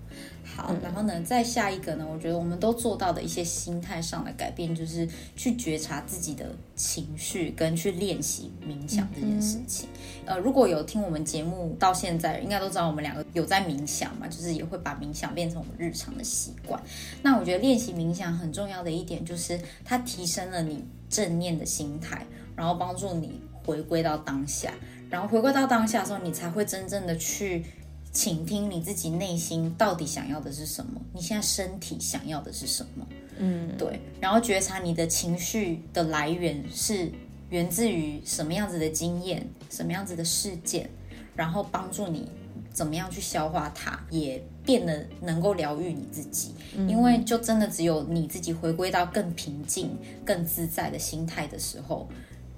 好，然后呢，再下一个呢，我觉得我们都做到的一些心态上的改变，就是去觉察自己的情绪，跟去练习冥想这件事情。呃，如果有听我们节目到现在，应该都知道我们两个有在冥想嘛，就是也会把冥想变成我们日常的习惯。那我觉得练习冥想很重要的一点，就是它提升了你正念的心态，然后帮助你回归到当下，然后回归到当下的时候，你才会真正的去。倾听你自己内心到底想要的是什么，你现在身体想要的是什么？嗯，对，然后觉察你的情绪的来源是源自于什么样子的经验，什么样子的事件，然后帮助你怎么样去消化它，也变得能够疗愈你自己。因为就真的只有你自己回归到更平静、更自在的心态的时候。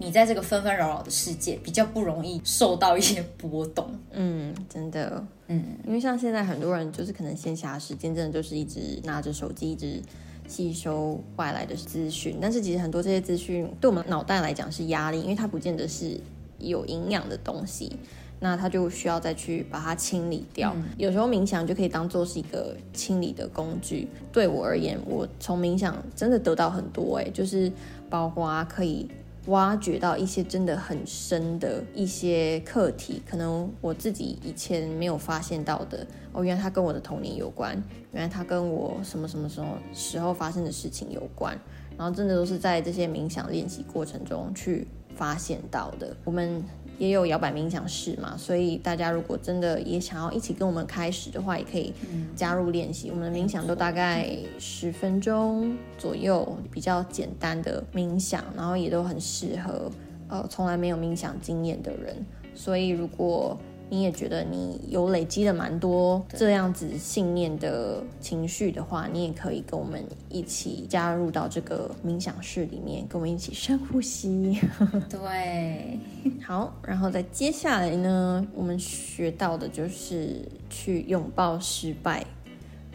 你在这个纷纷扰扰的世界，比较不容易受到一些波动。嗯，真的，嗯，因为像现在很多人就是可能闲暇时间真的就是一直拿着手机，一直吸收外来的资讯，但是其实很多这些资讯对我们脑袋来讲是压力，因为它不见得是有营养的东西，那它就需要再去把它清理掉。有时候冥想就可以当做是一个清理的工具。对我而言，我从冥想真的得到很多、欸，就是包括可以。挖掘到一些真的很深的一些课题，可能我自己以前没有发现到的哦，原来它跟我的童年有关，原来它跟我什么什么时候时候发生的事情有关，然后真的都是在这些冥想练习过程中去发现到的。我们。也有摇摆冥想室嘛，所以大家如果真的也想要一起跟我们开始的话，也可以加入练习。我们的冥想都大概十分钟左右，比较简单的冥想，然后也都很适合呃从来没有冥想经验的人。所以如果你也觉得你有累积了蛮多这样子信念的情绪的话，你也可以跟我们一起加入到这个冥想室里面，跟我们一起深呼吸。对，好，然后在接下来呢，我们学到的就是去拥抱失败，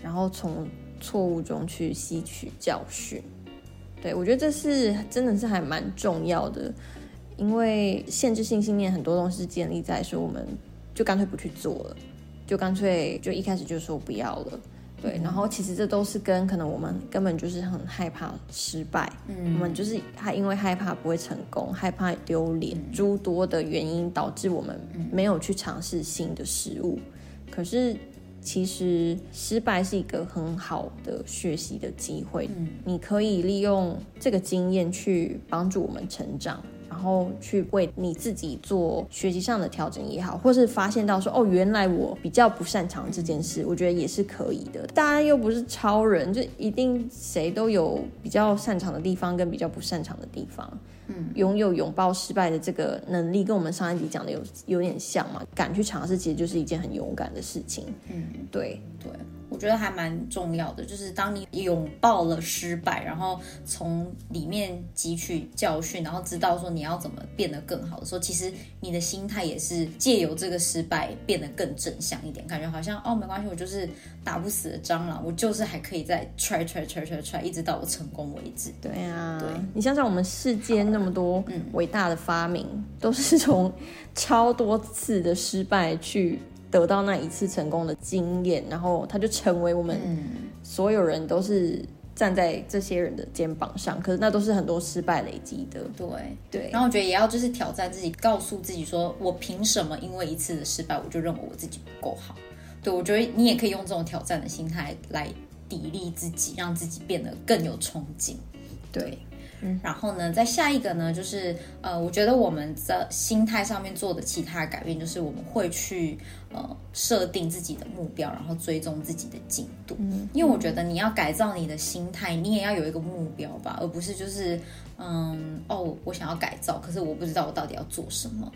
然后从错误中去吸取教训。对我觉得这是真的是还蛮重要的，因为限制性信念很多东西是建立在说我们。就干脆不去做了，就干脆就一开始就说不要了，对。然后其实这都是跟可能我们根本就是很害怕失败，嗯，我们就是还因为害怕不会成功，害怕丢脸，诸多的原因导致我们没有去尝试新的事物。可是其实失败是一个很好的学习的机会，嗯，你可以利用这个经验去帮助我们成长。然后去为你自己做学习上的调整也好，或是发现到说哦，原来我比较不擅长这件事，我觉得也是可以的。大家又不是超人，就一定谁都有比较擅长的地方跟比较不擅长的地方。嗯，拥有拥抱失败的这个能力，跟我们上一集讲的有有点像嘛。敢去尝试，其实就是一件很勇敢的事情。嗯，对对。我觉得还蛮重要的，就是当你拥抱了失败，然后从里面汲取教训，然后知道说你要怎么变得更好的时候，其实你的心态也是借由这个失败变得更正向一点，感觉好像哦没关系，我就是打不死的蟑螂，我就是还可以再 try try try try try，一直到我成功为止。对啊，对你想想，我们世间那么多伟大的发明，都是从超多次的失败去。得到那一次成功的经验，然后他就成为我们所有人都是站在这些人的肩膀上，可是那都是很多失败累积的。对对，然后我觉得也要就是挑战自己，告诉自己说，我凭什么因为一次的失败，我就认为我自己不够好？对我觉得你也可以用这种挑战的心态来砥砺自己，让自己变得更有冲劲。对。然后呢，在下一个呢，就是呃，我觉得我们的心态上面做的其他改变，就是我们会去呃设定自己的目标，然后追踪自己的进度。嗯，因为我觉得你要改造你的心态，你也要有一个目标吧，而不是就是嗯哦，我想要改造，可是我不知道我到底要做什么。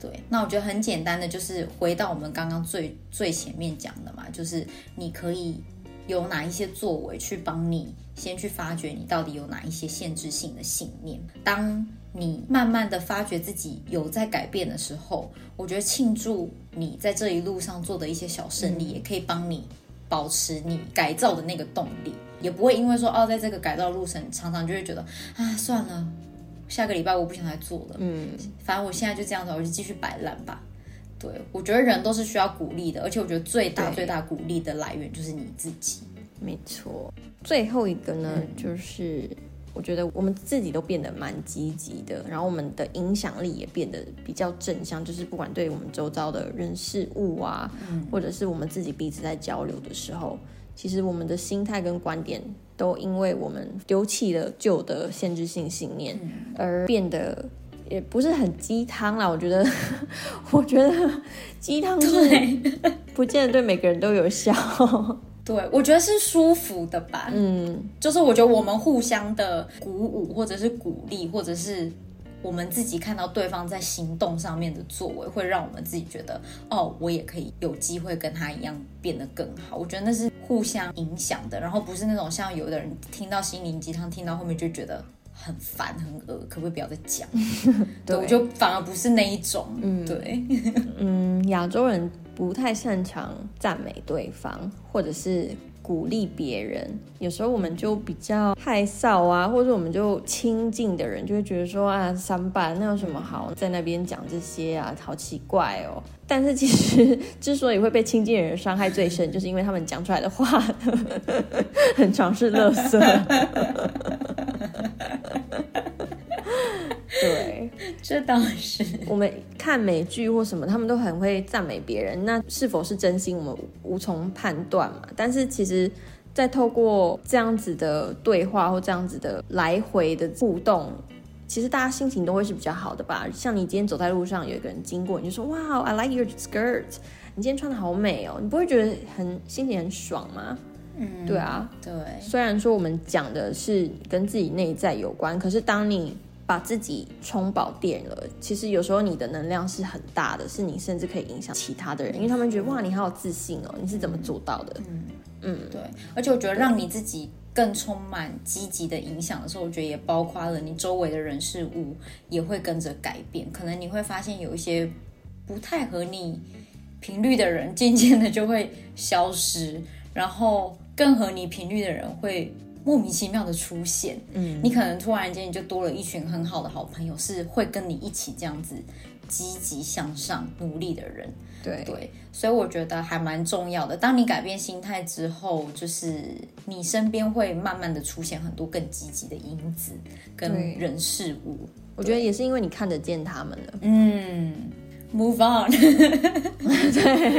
对，那我觉得很简单的，就是回到我们刚刚最最前面讲的嘛，就是你可以。有哪一些作为去帮你先去发掘你到底有哪一些限制性的信念？当你慢慢的发觉自己有在改变的时候，我觉得庆祝你在这一路上做的一些小胜利，也可以帮你保持你改造的那个动力，也不会因为说哦，在这个改造路程，常常就会觉得啊，算了，下个礼拜我不想再做了，嗯，反正我现在就这样子，我就继续摆烂吧。对，我觉得人都是需要鼓励的，而且我觉得最大最大鼓励的来源就是你自己。没错，最后一个呢，就是我觉得我们自己都变得蛮积极的，然后我们的影响力也变得比较正向，就是不管对我们周遭的人事物啊，或者是我们自己彼此在交流的时候，其实我们的心态跟观点都因为我们丢弃了旧的限制性信念而变得。也不是很鸡汤啦，我觉得，我觉得鸡汤是不见得对每个人都有效。对，我觉得是舒服的吧。嗯，就是我觉得我们互相的鼓舞，或者是鼓励，或者是我们自己看到对方在行动上面的作为，会让我们自己觉得，哦，我也可以有机会跟他一样变得更好。我觉得那是互相影响的，然后不是那种像有的人听到心灵鸡汤，听到后面就觉得。很烦很恶，可不可以不要再讲？对，我就反而不是那一种。嗯，对，嗯，亚洲人不太擅长赞美对方，或者是鼓励别人。有时候我们就比较害臊啊，或者我们就亲近的人就会觉得说啊，三八那有什么好在那边讲这些啊，好奇怪哦。但是其实之所以会被亲近的人伤害最深，就是因为他们讲出来的话很常是垃圾。对，这倒是。我们看美剧或什么，他们都很会赞美别人，那是否是真心，我们无从判断嘛。但是其实，在透过这样子的对话或这样子的来回的互动，其实大家心情都会是比较好的吧。像你今天走在路上，有一个人经过，你就说：“哇，I like your skirt，你今天穿的好美哦。”你不会觉得很心情很爽吗？嗯，对啊，对。虽然说我们讲的是跟自己内在有关，可是当你把自己充饱电了，其实有时候你的能量是很大的，是你甚至可以影响其他的人，因为他们觉得哇，你好有自信哦，你是怎么做到的？嗯嗯，对。而且我觉得让你自己更充满积极的影响的时候，我觉得也包括了你周围的人事物也会跟着改变。可能你会发现有一些不太和你频率的人，渐渐的就会消失，然后。更和你频率的人会莫名其妙的出现，嗯，你可能突然间你就多了一群很好的好朋友，是会跟你一起这样子积极向上努力的人，对对，所以我觉得还蛮重要的。当你改变心态之后，就是你身边会慢慢的出现很多更积极的因子跟人事物。我觉得也是因为你看得见他们了，嗯。Move on，对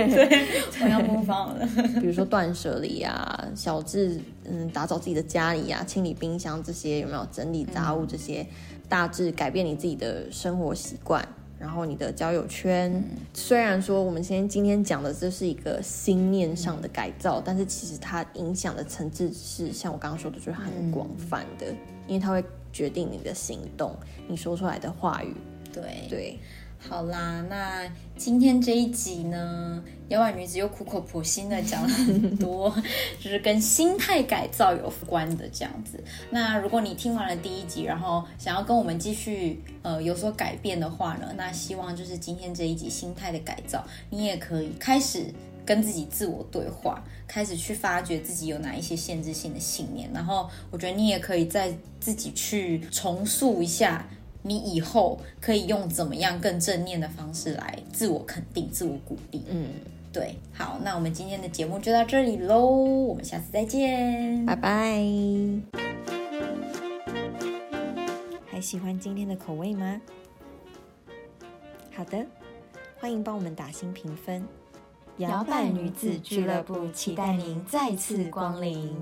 对，我要 move on 了。比如说断舍离啊，小智嗯，打扫自己的家里啊，清理冰箱这些有没有？整理杂物这些，大致改变你自己的生活习惯，然后你的交友圈。虽然说我们先今天讲的这是一个心念上的改造，但是其实它影响的层次是像我刚刚说的，就是很广泛的，因为它会决定你的行动，你说出来的话语。对对。好啦，那今天这一集呢，妖怪女子又苦口婆心的讲了很多，就是跟心态改造有关的这样子。那如果你听完了第一集，然后想要跟我们继续呃有所改变的话呢，那希望就是今天这一集心态的改造，你也可以开始跟自己自我对话，开始去发掘自己有哪一些限制性的信念，然后我觉得你也可以再自己去重塑一下。你以后可以用怎么样更正面的方式来自我肯定、自我鼓励？嗯，对，好，那我们今天的节目就到这里喽，我们下次再见，拜拜。还喜欢今天的口味吗？好的，欢迎帮我们打新评分。摇摆女子俱乐部期待您再次光临。